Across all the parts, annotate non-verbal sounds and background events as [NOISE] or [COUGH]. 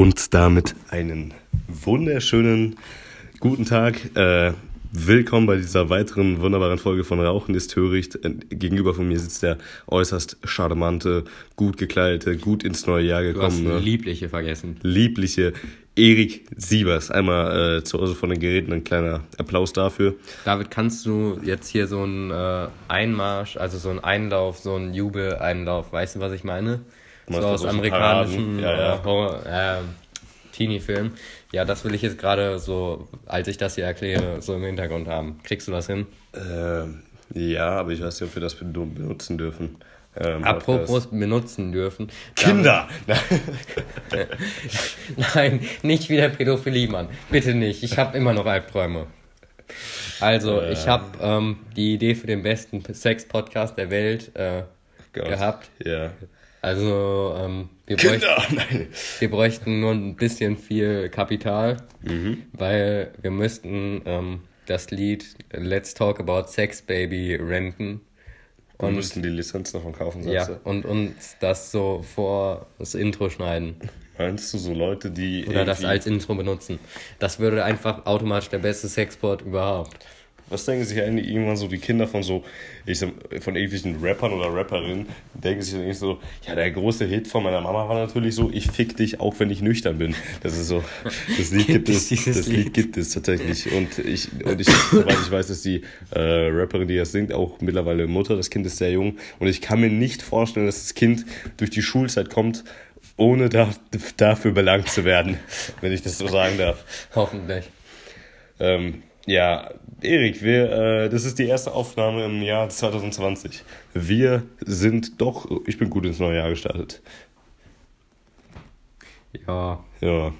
Und damit einen wunderschönen guten Tag. Äh, willkommen bei dieser weiteren wunderbaren Folge von Rauchen ist Töricht. Äh, Gegenüber von mir sitzt der äußerst charmante, gut gekleidete, gut ins neue Jahr Du hast gekommene, Liebliche vergessen. liebliche Erik Siebers. Einmal äh, zu Hause von den Geräten ein kleiner Applaus dafür. David, kannst du jetzt hier so einen äh, Einmarsch, also so einen Einlauf, so einen Jubeleinlauf, weißt du, was ich meine? So aus amerikanischen? Ja, ja. Äh, Horror- äh, Teenie-Filmen. Ja, das will ich jetzt gerade so, als ich das hier erkläre, so im Hintergrund haben. Kriegst du das hin? Äh, ja, aber ich weiß nicht, ob wir das ben- benutzen dürfen. Ähm, Apropos benutzen dürfen. Kinder! [LAUGHS] Nein, nicht wieder Pädophilie, Mann. Bitte nicht. Ich habe immer noch Albträume. Also, ich habe ähm, die Idee für den besten Sex-Podcast der Welt äh, gehabt. Ja. Also, ähm, wir, bräuchten, [LAUGHS] Kinder! Wir bräuchten nur ein bisschen viel Kapital, Mhm. weil wir müssten ähm, das Lied Let's Talk About Sex Baby renten. Wir Und, müssten die Lizenz davon kaufen, sagst ja, du? und uns das so vor das Intro schneiden. Meinst du so Leute, die. Oder das als Intro benutzen. Das würde einfach automatisch der beste Sexport überhaupt. Was denken sich eigentlich irgendwann so die Kinder von so, ich sag, von irgendwelchen Rappern oder Rapperinnen, denken sich dann irgendwie so, ja, der große Hit von meiner Mama war natürlich so, ich fick dich, auch wenn ich nüchtern bin. Das ist so, das Lied gibt Gibt es, das Lied Lied? gibt es tatsächlich. Und ich, und ich, soweit ich weiß, ist die äh, Rapperin, die das singt, auch mittlerweile Mutter, das Kind ist sehr jung. Und ich kann mir nicht vorstellen, dass das Kind durch die Schulzeit kommt, ohne da, dafür belangt zu werden, wenn ich das so sagen darf. Hoffentlich. Ähm, ja, Erik, wir, äh, das ist die erste Aufnahme im Jahr 2020. Wir sind doch, ich bin gut ins neue Jahr gestartet. Ja. Ja,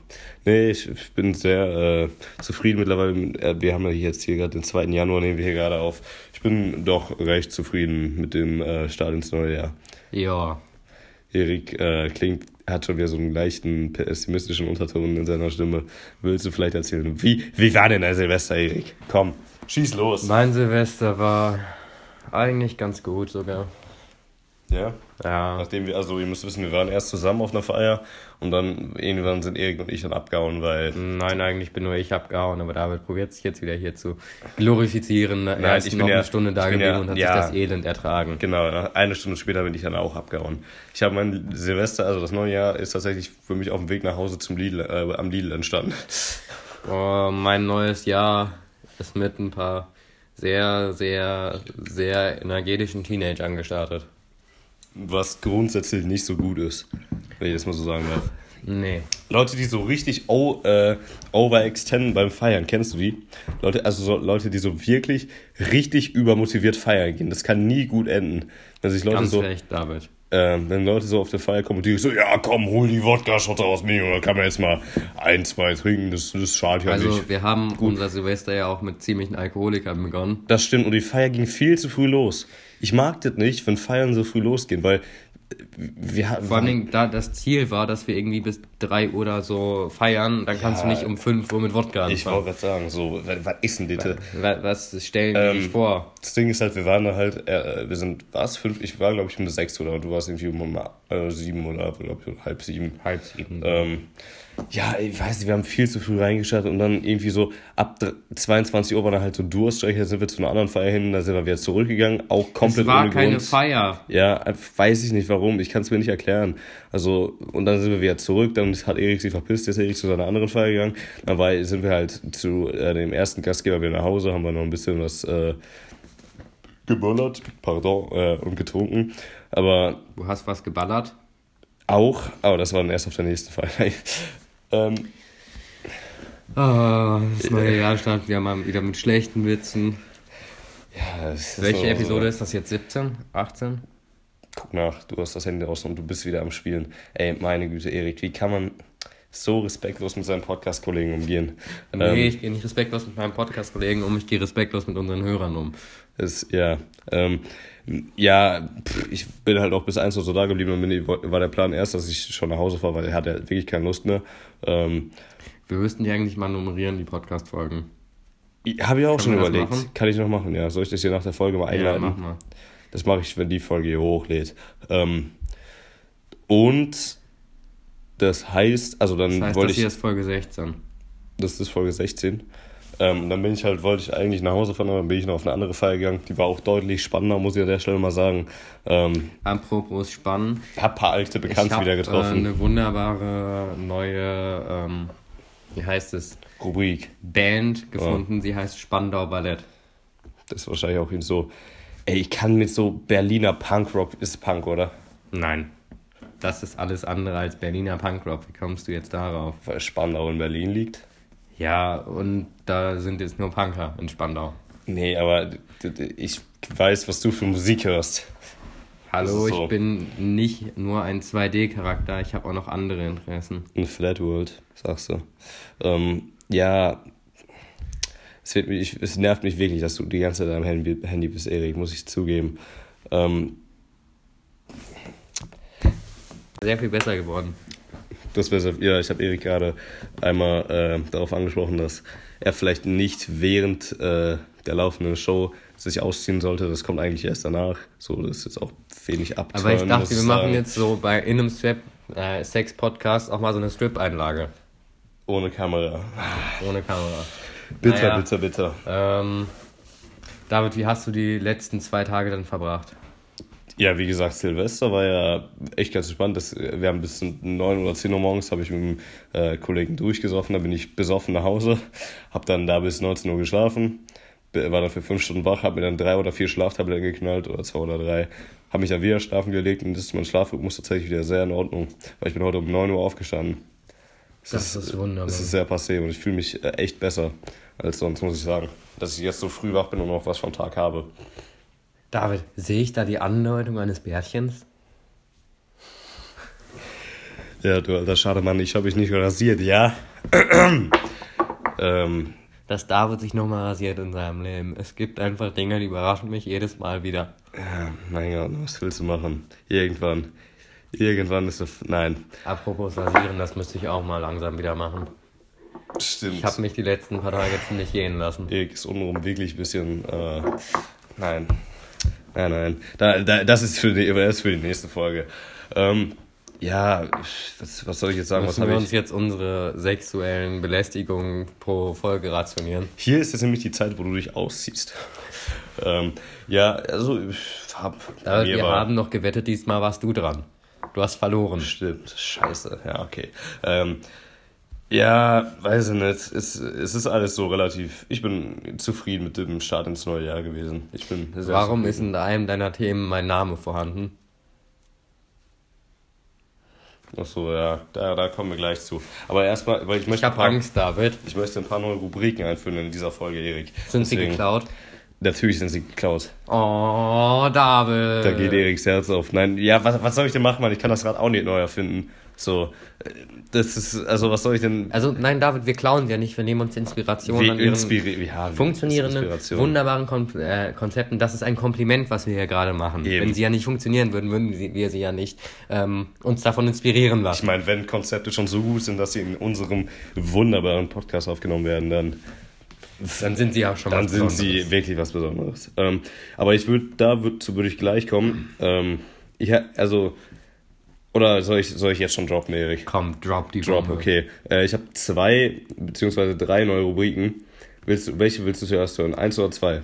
nee, ich, ich bin sehr äh, zufrieden mittlerweile. Äh, Wir haben ja jetzt hier gerade den 2. Januar, nehmen wir hier gerade auf. Ich bin doch recht zufrieden mit dem äh, Start ins neue Jahr. Ja. Erik äh, klingt, hat schon wieder so einen leichten pessimistischen Unterton in seiner Stimme. Willst du vielleicht erzählen, wie, wie war denn der Silvester, Erik? Komm, schieß los. Mein Silvester war eigentlich ganz gut sogar. Ja? Ja. Nachdem wir, also ihr müsst wissen, wir waren erst zusammen auf einer Feier und dann irgendwann sind Erik und ich dann abgehauen, weil. Nein, eigentlich bin nur ich abgehauen, aber David probiert sich jetzt wieder hier zu glorifizieren. Er Nein, ist ich bin noch ja- eine Stunde da geblieben ja- und hat ja. sich das Elend ertragen. Genau, eine Stunde später bin ich dann auch abgehauen. Ich habe mein Silvester, also das neue Jahr, ist tatsächlich für mich auf dem Weg nach Hause zum Lidl, äh, am Lidl entstanden. Oh, mein neues Jahr ist mit ein paar sehr, sehr, sehr energetischen Teenagern gestartet. Was grundsätzlich nicht so gut ist, wenn ich das mal so sagen darf. Nee. Leute, die so richtig o- äh, overextenden beim Feiern, kennst du die? Leute, also so Leute, die so wirklich richtig übermotiviert feiern gehen. Das kann nie gut enden. Wenn sich Leute Ganz so, recht, David. Ähm, wenn Leute so auf der Feier kommen und die so, ja komm, hol die Wodka-Schotte aus mir, oder kann man jetzt mal ein, zwei trinken, das, das schadet ja Also nicht. wir haben unser Silvester ja auch mit ziemlichen Alkoholikern begonnen. Das stimmt, und die Feier ging viel zu früh los. Ich mag das nicht, wenn Feiern so früh losgehen, weil wir. Vor Dingen, da das Ziel war, dass wir irgendwie bis 3 Uhr oder so feiern, dann kannst du Ja. nicht um 5 Uhr mit Wodka Ich anfangen. wollte gerade sagen, so, was, was ist denn bitte? Wa- Was stellen die Ähm, sich vor? Das Ding ist halt, wir waren da halt, äh, wir sind, was, fünf, ich war glaube ich um sechs oder du warst irgendwie um äh, sieben oder glaub ich, halb sieben. Halb sieben. Ähm, ja, ich weiß nicht, wir haben viel zu früh reingestartet und dann irgendwie so ab dr- 22 Uhr war dann halt so Durst, da sind wir zu einer anderen Feier hin, da sind wir wieder zurückgegangen, auch komplett es war ohne keine Grund. Feier. Ja, weiß ich nicht warum, ich kann es mir nicht erklären. Also, und dann sind wir wieder zurück, dann hat Erik sich verpisst, jetzt ist Erik zu seiner anderen Feier gegangen. Dann war, sind wir halt zu äh, dem ersten Gastgeber wieder nach Hause, haben wir noch ein bisschen was äh, geböllert, pardon, äh, und getrunken. Aber Du hast was geballert. auch, aber das war dann erst auf der nächsten Feier. [LAUGHS] ähm, Ah, das neue Jahr startet wieder mal wieder mit schlechten Witzen. ja, das ist Welche so- Episode ist das jetzt? 17? 18? Guck nach, du hast das Handy raus und du bist wieder am Spielen. Ey, meine Güte, Erik, wie kann man so respektlos mit seinen Podcast-Kollegen umgehen? Nee, Ähm, ich gehe nicht respektlos mit meinem Podcast-Kollegen um, ich gehe respektlos mit unseren Hörern um. Ist, ja, ähm, ja, pff, ich bin halt auch bis eins Uhr so da geblieben und bin, war der Plan erst, dass ich schon nach Hause fahre, weil er hatte wirklich keine Lust mehr. Ähm, Wir müssten die eigentlich mal nummerieren, die Podcast-Folgen. Habe ich auch schon wir das überlegt. Kann ich noch machen, ja. Soll ich das hier nach der Folge mal Ja, einleiten? mach mal. Das mache ich, wenn die Folge hier hochlädt. Ähm, und Das heißt, also dann Das heißt, wollte das ich. hier ist Folge 16. Das ist Folge 16. Ähm, dann bin ich halt, wollte ich eigentlich nach Hause fahren, aber dann bin ich noch auf eine andere Feier gegangen. Die war auch deutlich spannender, muss ich an der Stelle mal sagen. Ähm, Apropos Spannen. hab ein paar alte Ich Bekannte habe wieder äh, getroffen. eine wunderbare neue, ähm, wie heißt es, Rubrik. Band gefunden. Sie heißt Spandau Ballett. Das ist wahrscheinlich auch eben so. Ey, ich kann mit so Berliner Punkrock, ist Punk, oder? Nein. Das ist alles andere als Berliner Punkrock. Wie kommst du jetzt darauf? Weil Spandau in Berlin liegt. Ja, und da sind jetzt nur Punker in Spandau. Nee, aber ich weiß, was du für Musik hörst. Hallo, so. ich bin nicht nur ein 2D-Charakter, ich habe auch noch andere Interessen. In Flat World, sagst du. Ähm, ja, mich, es nervt mich wirklich, dass du die ganze Zeit am Handy, Handy bist, Erik, muss ich zugeben. Ähm, Sehr viel besser geworden. das wäre ja, ich habe Erik gerade einmal äh, darauf angesprochen, dass er vielleicht nicht während äh, der laufenden Show sich ausziehen sollte. Das kommt eigentlich erst danach. So, das ist jetzt auch wenig ab. Aber ich dachte, wir machen jetzt so bei in einem Strip, äh, Sex-Podcast auch mal so eine Strip-Einlage. ohne Kamera. Ohne Kamera. Bitter, Naja. bitter, bitter. Ähm, David, wie hast du die letzten zwei Tage dann verbracht? Ja, wie gesagt, Silvester war ja echt ganz spannend. Das, wir haben bis 9 oder 10 Uhr morgens habe ich mit dem äh, Kollegen durchgesoffen. Da bin ich besoffen nach Hause, habe dann da bis 19 Uhr geschlafen, war dann für 5 Stunden wach, habe mir dann drei oder vier Schlaftabletten geknallt oder zwei oder drei. Habe mich dann wieder schlafen gelegt und das ist mein Schlafrhythmus tatsächlich wieder sehr in Ordnung, weil ich bin heute um 9 Uhr aufgestanden. Es Das ist wunderbar. Es ist sehr passé und ich fühle mich äh, echt besser als sonst, muss ich sagen. Dass ich jetzt so früh wach bin und noch was vom Tag habe. David, sehe ich da die Andeutung eines Bärchens? Ja, du alter Schademann, ich habe mich nicht rasiert, ja? [CLEARS THROAT] ähm, Dass David sich nochmal rasiert in seinem Leben. Es gibt einfach Dinge, die überraschen mich jedes Mal wieder. ja, mein Gott, was willst du machen? Irgendwann. Irgendwann ist es. Nein. Apropos rasieren, das müsste ich auch mal langsam wieder machen. Stimmt. Ich habe mich die letzten paar Tage ziemlich gehen lassen. Erik ist untenrum wirklich ein bisschen. Äh, nein. Nein, nein. Da, da, das, ist für die, das ist für die nächste Folge. Ähm, ja, was, was soll ich jetzt sagen? Was Müssen habe wir ich? uns jetzt unsere sexuellen Belästigungen pro Folge rationieren? Hier ist jetzt nämlich die Zeit, wo du dich ausziehst. ähm, ja, also ich hab. Mir wir haben noch gewettet, diesmal warst du dran. Du hast verloren. Stimmt, scheiße, ja, okay. Ähm, ja, weiß ich nicht. Es, es ist alles so relativ. Ich bin zufrieden mit dem Start ins neue Jahr gewesen. Ich bin Warum ist zufrieden. in einem deiner Themen mein Name vorhanden? Ach so, ja, da, da kommen wir gleich zu. Aber erstmal, weil ich Ich möchte, habe Angst, David. ich möchte ein paar neue Rubriken einführen in dieser Folge, Erik. Sind sie Deswegen- geklaut? Natürlich sind sie geklaut. Oh, David. Da geht Eriks Herz auf. Nein, ja, was, was soll ich denn machen, Mann? Ich kann das Rad auch nicht neu erfinden. So, äh, das ist, also was soll ich denn. Also nein, David, wir klauen ja nicht. Wir nehmen uns Inspiration Wie an inspiri- ja, funktionierenden, Inspiration. wunderbaren Kon äh, Konzepten. Das ist ein Kompliment, was wir hier gerade machen. Eben. Wenn sie ja nicht funktionieren würden, würden wir sie ja nicht ähm, uns davon inspirieren Ich lassen. meine, wenn Konzepte schon so gut sind, dass sie in unserem wunderbaren Podcast aufgenommen werden, dann, Dann sind sie ja schon dann was sind Besonderes. sie wirklich was Besonderes. Ähm, aber ich würde, da würd, zu würde ich gleich kommen. Ähm, ich, also, oder soll ich, soll ich jetzt schon droppen, Erik? Komm, drop die Drop, Bombe. okay. Äh, ich habe zwei, beziehungsweise drei neue Rubriken. Willst du, welche willst du zuerst hören? Eins oder zwei?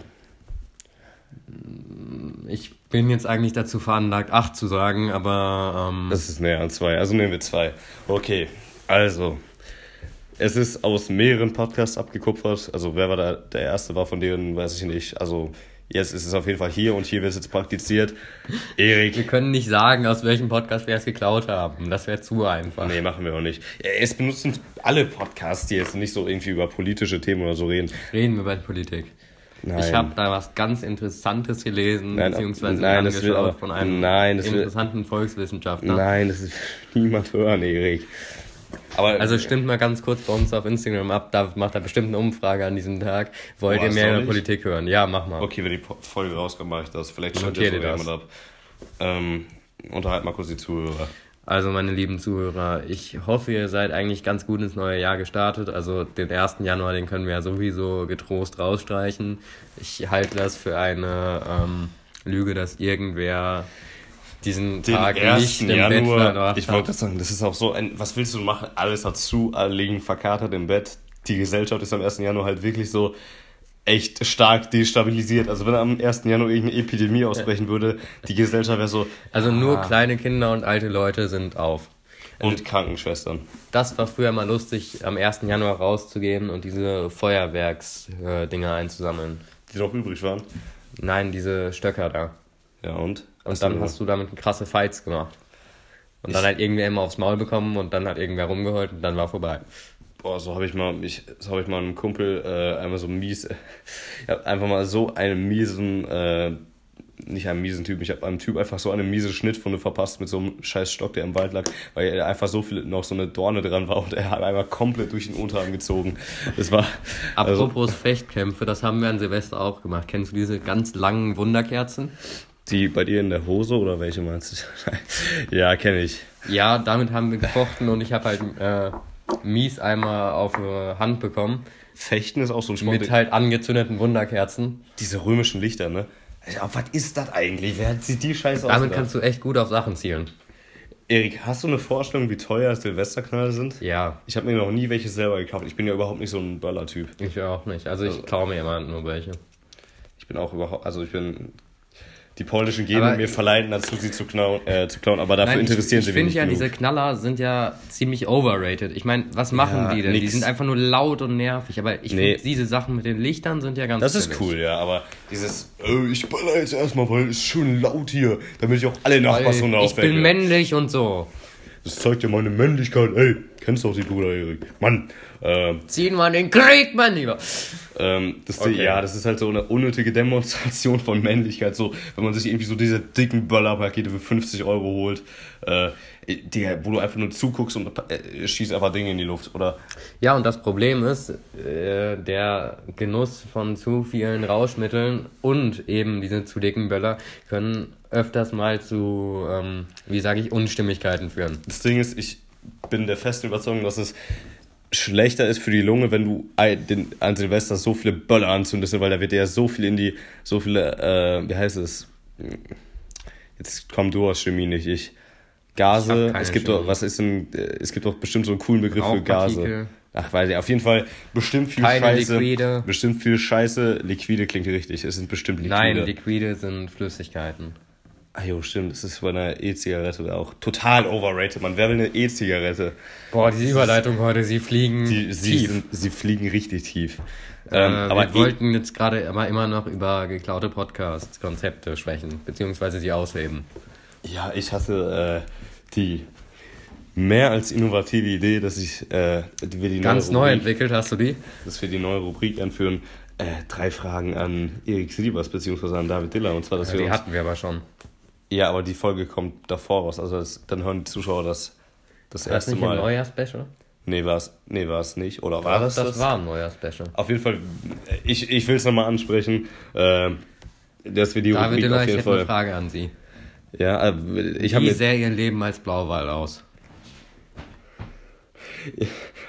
Ich bin jetzt eigentlich dazu veranlagt, acht zu sagen, aber ähm, Das ist näher an zwei. Also nehmen wir zwei. Okay, also. Es ist aus mehreren Podcasts abgekupfert. Also wer war da der erste war von denen, weiß ich nicht. Also jetzt ist es auf jeden Fall hier und hier wird es jetzt praktiziert. wir Erik. können nicht sagen, aus welchem Podcast wir es geklaut haben. Das wäre zu einfach. Nee, machen wir auch nicht. Es benutzen alle Podcasts, die jetzt nicht so irgendwie über politische Themen oder so reden. Reden wir über Politik. Nein. Ich habe da was ganz Interessantes gelesen, Nein, beziehungsweise nein, das will von einem nein, das will- interessanten Volkswissenschaftler. Nein, das will [LAUGHS] niemand hören, Erik. Aber Also stimmt mal ganz kurz bei uns auf Instagram ab, da macht er bestimmt eine Umfrage an diesem Tag. Wollt Boah, ihr mehr über? Politik hören? Ja, mach mal. Okay, wenn die Folge rauskommt, mache ich das. Vielleicht schaut sogar das. jemand ab. Ähm, unterhalt mal kurz die Zuhörer. Also meine lieben Zuhörer, ich hoffe, ihr seid eigentlich ganz gut ins neue Jahr gestartet. Also den 1. Januar, den können wir ja sowieso getrost rausstreichen. Ich halte das für eine ähm, Lüge, dass irgendwer diesen Den Tag nicht 1. im Bett Januar. verbracht Ich wollte das sagen, das ist auch so ein. Was willst du machen? Alles hat zu, alle liegen verkatert im Bett. Die Gesellschaft ist am 1. Januar halt wirklich so echt stark destabilisiert. Also wenn am 1. Januar irgendeine Epidemie ausbrechen würde, die Gesellschaft wäre so. Also nur ah, kleine Kinder und alte Leute sind auf. Und Krankenschwestern. Das war früher mal lustig, am 1. Januar rauszugehen und diese Feuerwerksdinger einzusammeln. Die noch übrig waren. Nein, diese Stöcker da. Ja, und? Und dann hast du damit krasse Fights gemacht. Und dann halt irgendwer immer aufs Maul bekommen und dann hat irgendwer rumgeheult und dann war vorbei. Boah, so habe ich mal, ich, so habe ich mal einem Kumpel äh, einmal so mies, ich habe einfach mal so einen miesen, äh, nicht einen miesen Typ, ich habe einem Typ einfach so eine miese Schnittwunde verpasst mit so einem scheiß Stock, der im Wald lag, weil er einfach so viel, noch so eine Dorne dran war und er hat einmal komplett durch den Unterarm gezogen. Das war, also, Apropos Fechtkämpfe, das haben wir an Silvester auch gemacht. Kennst du diese ganz langen Wunderkerzen? Die bei dir in der Hose oder welche meinst du? [LAUGHS] ja, kenne ich. Ja, damit haben wir gefochten und ich habe halt äh, mies einmal auf die Hand bekommen. Fechten ist auch so ein Sport. Mit halt angezündeten Wunderkerzen. Diese römischen Lichter, ne? Ja, was ist das eigentlich? Wer sieht die Scheiße aus? Damit kannst du echt gut auf Sachen zielen. Erik, hast du eine Vorstellung, wie teuer Silvesterknalle sind? Ja, Ich habe mir noch nie welche selber gekauft. Ich bin ja überhaupt nicht so ein Böller-Typ. ich auch nicht. Also ich klaue mir immer nur welche. Ich bin auch überhaupt, also ich bin die polnischen Gene Aber- mir verleiten dazu, sie zu klauen, äh, zu klauen aber dafür Nein, interessieren ich, sie ich mich finde nicht ja, genug. diese Knaller sind ja ziemlich overrated. Ich meine, was machen Ja, die denn? Die nix. sind einfach nur laut und nervig. Aber ich Nee. finde, diese Sachen mit den Lichtern sind ja ganz Das ist cool, ja, aber dieses, äh, ich baller jetzt erstmal, weil es schön laut hier, damit ich auch alle Nachbarshunde Weil Ich bin männlich und so. Das zeigt ja meine Männlichkeit. Ey, kennst doch die Bruder Erik. Mann, ähm, Ziehen wir den Krieg, mein Lieber. Ähm, das, Okay. Ja, das ist halt so eine unnötige Demonstration von Männlichkeit. So, wenn man sich irgendwie so diese dicken Böllerpakete für 50 Euro holt, äh, Digga, wo du einfach nur zuguckst und äh, schießt einfach Dinge in die Luft. Oder Ja, und das Problem ist, äh, der Genuss von zu vielen Rauschmitteln und eben diese zu dicken Böller können öfters mal zu, ähm, wie sage ich, Unstimmigkeiten führen. das Ding ist, ich bin der festen Überzeugung, dass es schlechter ist für die Lunge, wenn du ein- den, an Silvester so viele Böller anzündest, weil da wird ja so viel in die, so viele, äh, wie heißt es? Jetzt komm du aus Chemie, nicht ich. Gase, es gibt Chemie. doch, was ist denn, äh, es gibt doch bestimmt so einen coolen Begriff für Gase. Ach, weiß ich, auf jeden Fall bestimmt viel Keine Scheiße. Liquide. Bestimmt viel Scheiße. Liquide klingt richtig. Es sind bestimmt Liquide. Nein, Liquide sind Flüssigkeiten. Ah jo, stimmt. Das ist bei einer E-Zigarette auch total overrated. Man, wer will eine E-Zigarette? Boah, diese Überleitung heute, sie fliegen Die, sie, tief. sind, sie fliegen richtig tief. Äh, Ähm, aber wir wollten jetzt gerade aber immer noch über geklaute Podcasts, Konzepte sprechen, beziehungsweise sie ausheben. Ja, ich hatte äh, die mehr als innovative Idee, dass ich äh, wir die Ganz neue neu Rubrik, entwickelt hast du die? dass wir die neue Rubrik einführen. Äh, drei Fragen an Erik Siebers beziehungsweise an David Diller und zwar, dass Ja, wir die uns, hatten wir aber schon. ja, aber die Folge kommt davor raus, also das, dann hören die Zuschauer das das War das erste nicht ein Mal. neuer Special? Nee, war es nee, war's nicht oder war das das, war ein neuer Special. Auf jeden Fall, ich, ich will es nochmal ansprechen, äh, dass wir die David Rubrik Diller, auf ich jeden hätte eine. Frage an Sie. Ja, äh, ich habe sähe Ihr Leben als Blauwal aus?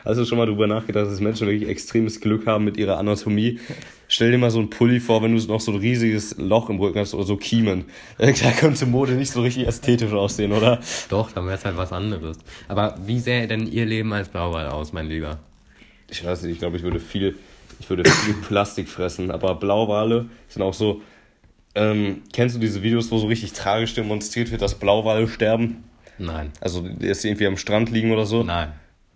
Hast du schon mal drüber nachgedacht, dass Menschen wirklich extremes Glück haben mit ihrer Anatomie? Stell dir mal so einen Pulli vor, wenn du noch so ein riesiges Loch im Rücken hast oder so Kiemen. [LAUGHS] Da könnte Mode nicht so richtig ästhetisch aussehen, oder? Doch, dann wäre es halt was anderes. Aber wie sähe denn Ihr Leben als Blauwal aus, mein Lieber? Ich weiß nicht, ich glaube, ich würde viel, ich würde viel Plastik fressen. Aber Blauwale sind auch so. Ähm, kennst du diese Videos, wo so richtig tragisch demonstriert wird, dass Blauwale sterben? Nein. Also, dass sie irgendwie am Strand liegen oder so? Nein.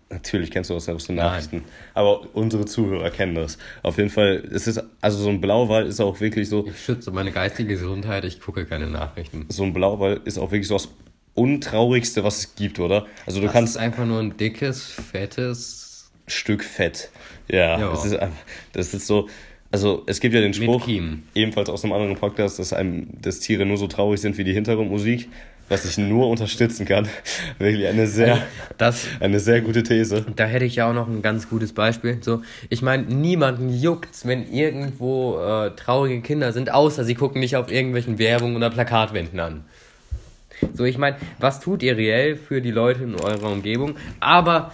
Natürlich kennst du das aus den Nein. Nachrichten. Aber unsere Zuhörer kennen das. Auf jeden Fall, es ist, also so ein Blauwal ist auch wirklich so, Ich schütze meine geistige Gesundheit, ich gucke keine Nachrichten. so ein Blauwal ist auch wirklich so das Untraurigste, was es gibt, oder? Also du Das kannst ist einfach nur ein dickes, fettes Stück Fett. Ja. Das, ist, einfach- das ist so, also es gibt ja den Spruch, ebenfalls aus einem anderen Podcast, dass, einem, dass Tiere nur so traurig sind wie die Hintergrundmusik, was ich nur unterstützen kann. [LAUGHS] Wirklich eine sehr, Das, eine sehr gute These. da hätte ich ja auch noch ein ganz gutes Beispiel. So, ich meine, niemanden juckt's, wenn irgendwo äh, traurige Kinder sind, außer sie gucken nicht auf irgendwelchen Werbungen oder Plakatwänden an. So, ich meine, was tut ihr reell für die Leute in eurer Umgebung? Aber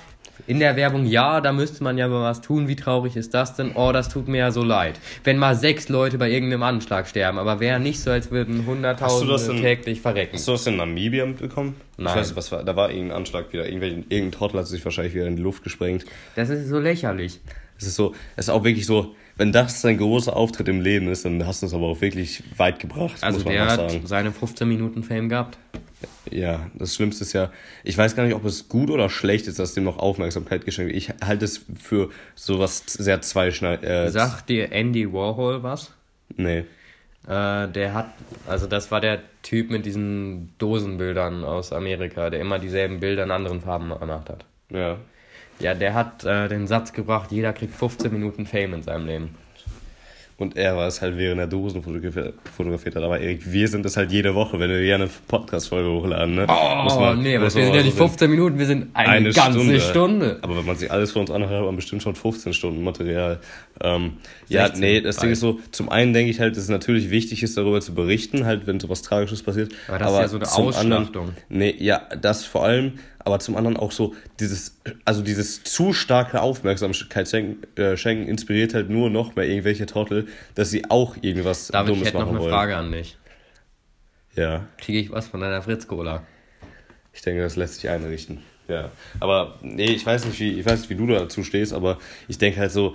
In der Werbung, ja, da müsste man ja mal was tun. Wie traurig ist das denn? Oh, das tut mir ja so leid. Wenn mal sechs Leute bei irgendeinem Anschlag sterben, aber wäre nicht so, als würden Hunderttausende täglich verrecken. Hast du das in Namibia mitbekommen? Nein. Ich weiß was war, da war irgendein Anschlag wieder. Irgendein Trottel hat sich wahrscheinlich wieder in die Luft gesprengt. Das ist so lächerlich. Es ist so, es ist auch wirklich so, wenn das dein großer Auftritt im Leben ist, dann hast du es aber auch wirklich weit gebracht, Also muss man der auch hat seine 15 Minuten Fame gehabt. Ja, das Schlimmste ist ja, ich weiß gar nicht, ob es gut oder schlecht ist, dass dem noch Aufmerksamkeit geschenkt wird. Ich halte es für sowas sehr zweischneid. Äh, Sagt dir Andy Warhol was? Nee. Äh, der hat, also das war der Typ mit diesen Dosenbildern aus Amerika, der immer dieselben Bilder in anderen Farben gemacht hat. Ja. Ja, der hat äh, den Satz gebracht, jeder kriegt 15 Minuten Fame in seinem Leben. Und er war es halt während der Dosen fotografiert, fotografiert hat. Aber Erik, wir sind es halt jede Woche, wenn wir hier eine Podcast-Folge hochladen, ne? Muss Oh, man- nee, aber muss wir sind ja nicht sehen. 15 Minuten, wir sind eine, ganze Stunde. Aber wenn man sich alles von uns anhört, hat man bestimmt schon 15 Stunden Material. Ähm, ja, 16, nee, das Ding ist so, zum einen denke ich halt, dass es natürlich wichtig ist, darüber zu berichten, halt, wenn sowas Tragisches passiert. Aber das ist ja so eine zum anderen- Ausschlachtung. Nee, ja, das vor allem, aber zum anderen auch so, dieses, also dieses zu starke Aufmerksamkeit schenken, äh, schenken inspiriert halt nur noch mehr irgendwelche Trottel, dass sie auch irgendwas David, ich Dummes hätte noch eine wollen. Frage an dich. Ja. Kriege ich was von deiner Fritz-Cola? Ich denke, das lässt sich einrichten. Ja. Aber nee, ich weiß nicht, wie, ich weiß nicht, wie du dazu stehst, aber ich denke halt so,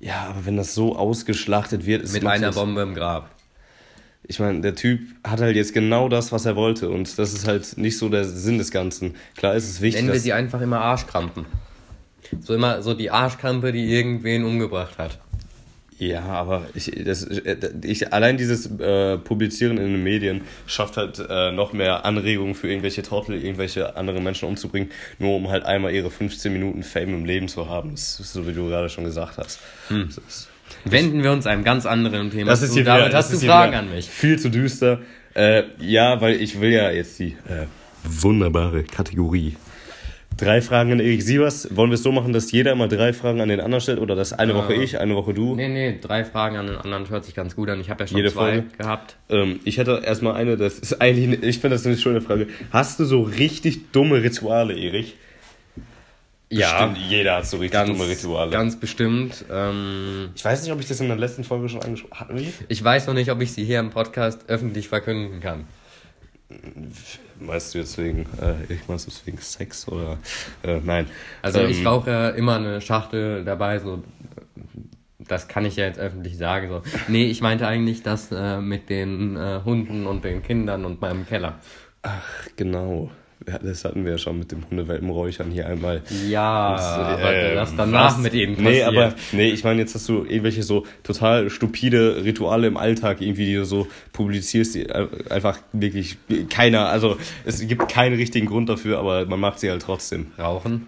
ja, aber wenn das so ausgeschlachtet wird, ist Mit einer Bombe im Grab. Ich meine, der Typ hat halt jetzt genau das, was er wollte und das ist halt nicht so der Sinn des Ganzen. Klar ist es wichtig, Nennen wir sie einfach immer Arschkrampen. So immer so die Arschkrampe, die irgendwen umgebracht hat. Ja, aber ich, das, ich, allein dieses äh, Publizieren in den Medien schafft halt äh, noch mehr Anregungen für irgendwelche Trottel, irgendwelche anderen Menschen umzubringen, nur um halt einmal ihre 15 Minuten Fame im Leben zu haben. Das ist so, wie du gerade schon gesagt hast. Das ist, Wenden wir uns einem ganz anderen Thema das ist zu. hier David, wieder, hast das du Fragen an mich? Viel zu düster. Äh, ja, weil ich will ja jetzt die äh, wunderbare Kategorie. Drei Fragen an Erik Sievers. Wollen wir es so machen, dass jeder immer drei Fragen an den anderen stellt? Oder dass eine Woche ich, eine Woche du? Nee, nee, drei Fragen an den anderen hört sich ganz gut an. Ich habe ja schon Jede zwei Folge? gehabt. Ähm, ich hätte erstmal eine, das ist eigentlich, eine- ich finde das eine schöne Frage. Hast du so richtig dumme Rituale, Erik? Bestimmt, jeder hat so richtig ganz, dumme Rituale. ganz bestimmt. Ähm, ich weiß nicht, ob ich das in der letzten Folge schon angesprochen habe. Hatten wir? ich weiß noch nicht, ob ich sie hier im Podcast öffentlich verkünden kann. Meinst du jetzt wegen, äh, ich meinst du es wegen Sex oder, äh, nein. Also Ähm, ich rauche ja immer eine Schachtel dabei, so das kann ich ja jetzt öffentlich sagen. So. Nee, ich meinte eigentlich das äh, mit den äh, Hunden und den Kindern und meinem Keller. Ach, genau. Ja, Das hatten wir ja schon mit dem Hundewelpenräuchern hier einmal. Ja, Das, aber äh, was danach was? mit ihnen passiert. Nee, aber nee, ich meine, jetzt hast du irgendwelche so total stupide Rituale im Alltag irgendwie, die du so publizierst, die äh, einfach wirklich keiner, also es gibt keinen richtigen Grund dafür, aber man macht sie halt trotzdem. Rauchen?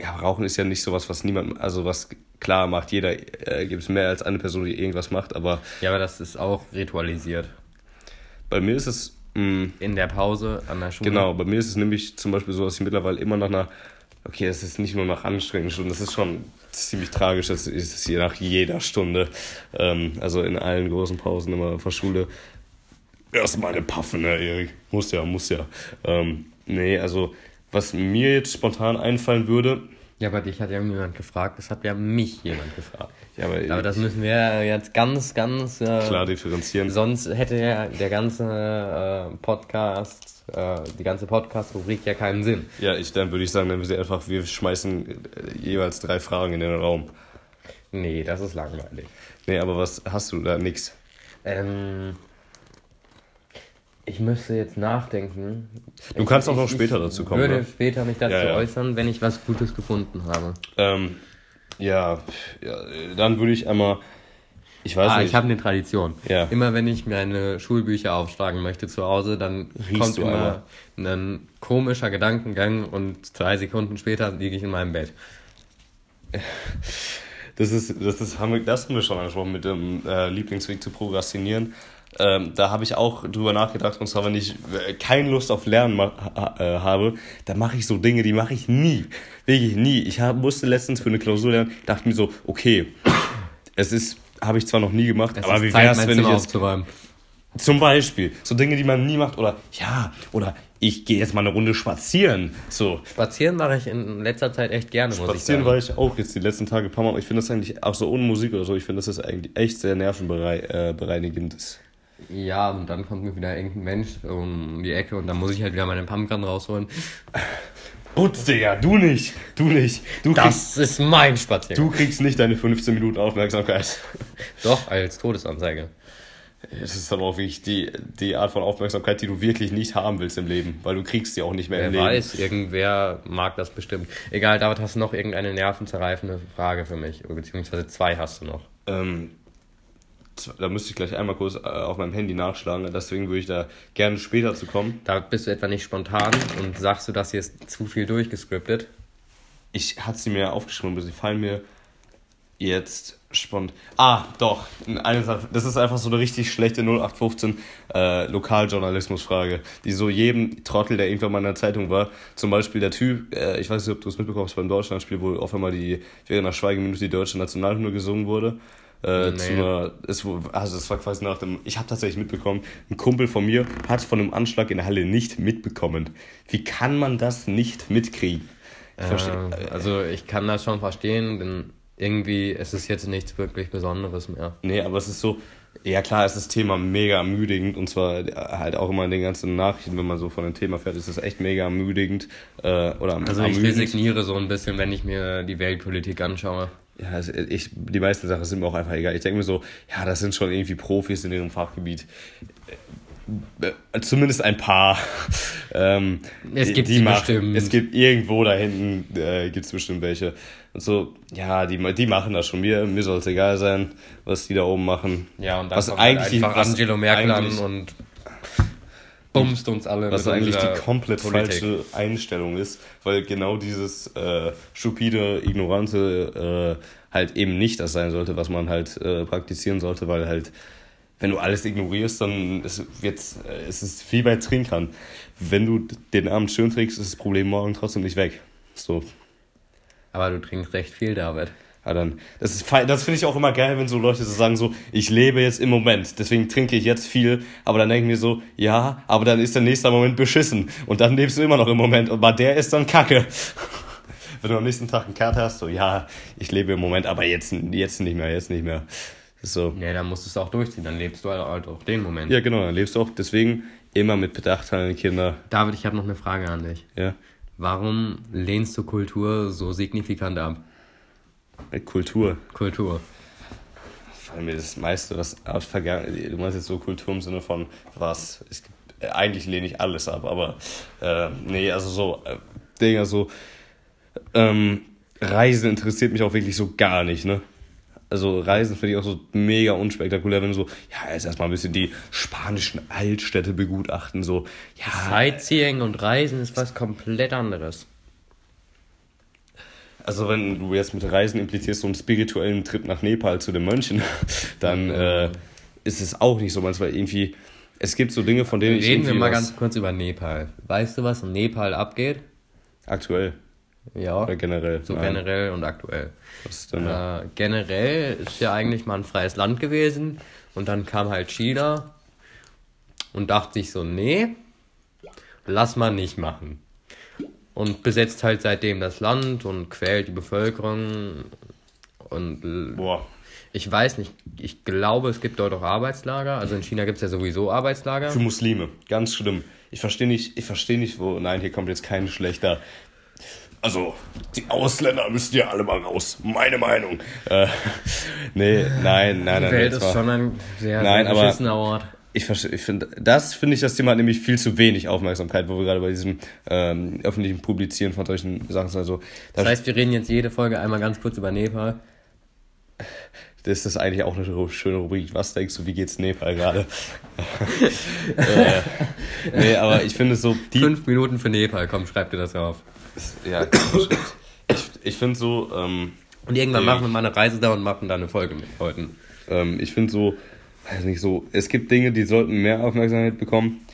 Ja, Rauchen ist ja nicht sowas, was niemand, also was klar macht. Jeder äh, gibt es mehr als eine Person, die irgendwas macht, aber Ja, aber das ist auch ritualisiert. bei mir ist es mh, In der Pause an der Schule. Genau, bei mir ist es nämlich zum Beispiel so, dass ich mittlerweile immer nach einer, okay, es ist nicht nur nach anstrengenden Stunden, das ist schon ziemlich tragisch, das ist es je nach jeder Stunde, ähm, also in allen großen Pausen immer vor Schule, erstmal eine Paffe, ne, Erik, muss ja, muss ja. Ähm, nee, also, was mir jetzt spontan einfallen würde, Ja, aber dich hat ja jemand gefragt. Das hat ja mich jemand gefragt. ja, aber, Aber das müssen wir jetzt ganz, ganz äh, klar differenzieren. Sonst hätte ja der ganze äh, Podcast, äh, die ganze Podcast-Rubrik ja keinen Sinn. Ja, ich, dann würde ich sagen, dann wir einfach, wir schmeißen äh, jeweils drei Fragen in den Raum. Nee, das ist langweilig. Nee, aber was hast du da? Nix. Ähm, ich müsste jetzt nachdenken. Du Ich- kannst auch ich- noch später ich dazu kommen, würde ne? später mich dazu Ja, ja. äußern, wenn ich was Gutes gefunden habe. Ähm, ja, ja, dann würde ich einmal, ich weiß Ah, nicht, ich habe eine Tradition. Ja. Immer wenn ich meine Schulbücher aufschlagen möchte zu Hause, dann Riechst kommt immer ein komischer Gedankengang und zwei Sekunden später liege ich in meinem Bett. das ist, das ist, haben wir, das haben wir schon angesprochen mit dem äh, Lieblingsweg zu prokrastinieren. Ähm, da habe ich auch drüber nachgedacht und zwar, wenn ich äh, keine Lust auf Lernen äh, habe, dann mache ich so Dinge, die mache ich nie. Wirklich nie. Ich hab, musste letztens für eine Klausur lernen, dachte mir so, okay, es ist, habe ich zwar noch nie gemacht, Es aber wie wär's, mein wenn ich jetzt. Zum Beispiel. So Dinge, die man nie macht. Oder ja, oder ich gehe jetzt mal eine Runde spazieren. So. Spazieren mache ich in letzter Zeit echt gerne, ich Spazieren sagen. war ich auch jetzt die letzten Tage ein paar Mal. Ich finde das eigentlich, auch so ohne Musik oder so, ich finde, das ist eigentlich echt sehr nervenbereinigend. ist. Ja, und dann kommt mir wieder irgendein Mensch um die Ecke und dann muss ich halt wieder meine Pumpgun rausholen. [LAUGHS] Putz, Digga, du nicht. Du nicht. Du kriegst, Das ist mein Spaziergang. du kriegst nicht deine 15 Minuten Aufmerksamkeit. [LAUGHS] Doch, als Todesanzeige. Das ist aber auch wirklich die, die Art von Aufmerksamkeit, die du wirklich nicht haben willst im Leben, weil du kriegst sie auch nicht mehr Wer im Leben. weiß, irgendwer mag das bestimmt. Egal, David, hast du noch irgendeine nervenzerreifende Frage für mich? Beziehungsweise zwei hast du noch. Ähm, da müsste ich gleich einmal kurz äh, auf meinem Handy nachschlagen, deswegen würde ich da gerne später zu kommen. Da bist du etwa nicht spontan und sagst du, dass hier ist zu viel durchgescriptet? Ich hatte sie mir aufgeschrieben, aber sie fallen mir jetzt spontan. Ah, doch. Das ist einfach so eine richtig schlechte 0815 äh, Lokaljournalismusfrage, die so jedem Trottel, der irgendwann mal in der Zeitung war, zum Beispiel der Typ, äh, ich weiß nicht, ob du es mitbekommst beim Deutschlandspiel, wo auf einmal die, während einer Schweigeminute die deutsche Nationalhymne gesungen wurde. Äh, Nee. zu einer, es, also es war quasi nach dem, ich habe tatsächlich mitbekommen, ein Kumpel von mir hat von einem Anschlag in der Halle nicht mitbekommen. Wie kann man das nicht mitkriegen? Ich verstehe. Äh, also ich kann das schon verstehen, denn irgendwie ist es jetzt nichts wirklich Besonderes mehr. Nee, aber es ist so, ja klar, ist das Thema mega ermüdigend und zwar halt auch immer in den ganzen Nachrichten, wenn man so von dem Thema fährt, ist es echt mega ermüdigend äh, oder Also ich ermüdend. resigniere so ein bisschen, wenn ich mir die Weltpolitik anschaue. Ja, es- ich, die meisten Sachen sind mir auch einfach egal. Ich denke mir so, ja, das sind schon irgendwie Profis in ihrem Fachgebiet. Äh, äh, Zumindest ein paar. [LAUGHS] ähm, Es die- gibt die sie machen- bestimmt. Es gibt irgendwo da hinten, äh, gibt es bestimmt welche. Und so, ja, die, die machen das schon. Mir, mir soll es egal sein, was die da oben machen. Ja, und dann was kommt eigentlich halt einfach Angelo Merkel an und bumst uns alle. Was eigentlich die komplett Politik. falsche Einstellung ist, weil genau dieses äh, stupide, ignorante äh, halt eben nicht das sein sollte, was man halt äh, praktizieren sollte, weil halt, wenn du alles ignorierst, dann ist jetzt äh, ist es wie bei Trinkern. Wenn du den Abend schön trinkst, ist das Problem morgen trotzdem nicht weg. So, Aber du trinkst recht viel, David. ja, dann, das ist, das finde ich auch immer geil, wenn so Leute so sagen so, ich lebe jetzt im Moment, deswegen trinke ich jetzt viel, aber dann denke ich mir so, ja, aber dann ist der nächste Moment beschissen und dann lebst du immer noch im Moment und bei der ist dann Kacke. [LAUGHS] Wenn du am nächsten Tag einen Kater hast, so, ja, ich lebe im Moment, aber jetzt, jetzt nicht mehr, jetzt nicht mehr. So. Ja, dann musst du es auch durchziehen. Dann lebst du halt auch den Moment. Ja, genau, dann lebst du auch, deswegen immer mit Bedacht an deine Kinder, David, ich habe noch eine Frage an dich. ja. Warum lehnst du Kultur so signifikant ab? Mit Kultur. Kultur. Weil mir das meiste, was aus Vergangenheit, du meinst jetzt so Kultur im Sinne von was? Es gibt, äh, eigentlich lehne ich alles ab, aber äh, nee, also so äh, Dinger, so ähm, Reisen interessiert mich auch wirklich so gar nicht, ne? Also Reisen finde ich auch so mega unspektakulär, wenn du so, ja, jetzt erstmal ein bisschen die spanischen Altstädte begutachten, so, ja, Sightseeing und Reisen ist was komplett anderes. Also wenn du jetzt mit Reisen implizierst so einen spirituellen Trip nach Nepal zu den Mönchen, [LAUGHS] dann äh, ist es auch nicht so manchmal irgendwie. Es gibt so Dinge, von denen ich Reden wir mal ganz kurz über Nepal. Weißt du, was in Nepal abgeht? aktuell Ja. oder generell. So Nein. generell und aktuell. Was ist denn da? Äh, generell ist ja eigentlich mal ein freies Land gewesen und dann kam halt China und dachte sich so, nee, lass mal nicht machen. Und besetzt halt seitdem das Land und quält die Bevölkerung und Boah. ich weiß nicht, ich glaube, es gibt dort auch Arbeitslager. Also in China gibt es ja sowieso Arbeitslager. Für Muslime, ganz schlimm. Ich verstehe nicht, ich verstehe nicht, wo. Nein, hier kommt jetzt kein schlechter. Also, die Ausländer müssen ja alle mal raus. Meine Meinung. Äh, nee, nein, nein, Die nein. Welt das ist schon ein sehr, Nein, sehr beschissener Ort. Ich, ich finde, das finde ich, das Thema hat nämlich viel zu wenig Aufmerksamkeit, wo wir gerade bei diesem ähm, öffentlichen Publizieren von solchen Sachen sind. Also, da Das heißt, wir reden jetzt jede Folge einmal ganz kurz über Nepal. ist das eigentlich auch eine schöne Rubrik. Was denkst du, wie geht's Nepal gerade? [LAUGHS] äh, nee, aber ich finde so, die. Fünf Minuten für Nepal, komm, schreib dir das auf. Ja, ich, ich finde so, ähm, Und irgendwann machen wir mal eine Reise da und machen da eine Folge mit Leuten. ähm, ich finde so, weiß nicht so, es gibt Dinge, die sollten mehr Aufmerksamkeit bekommen.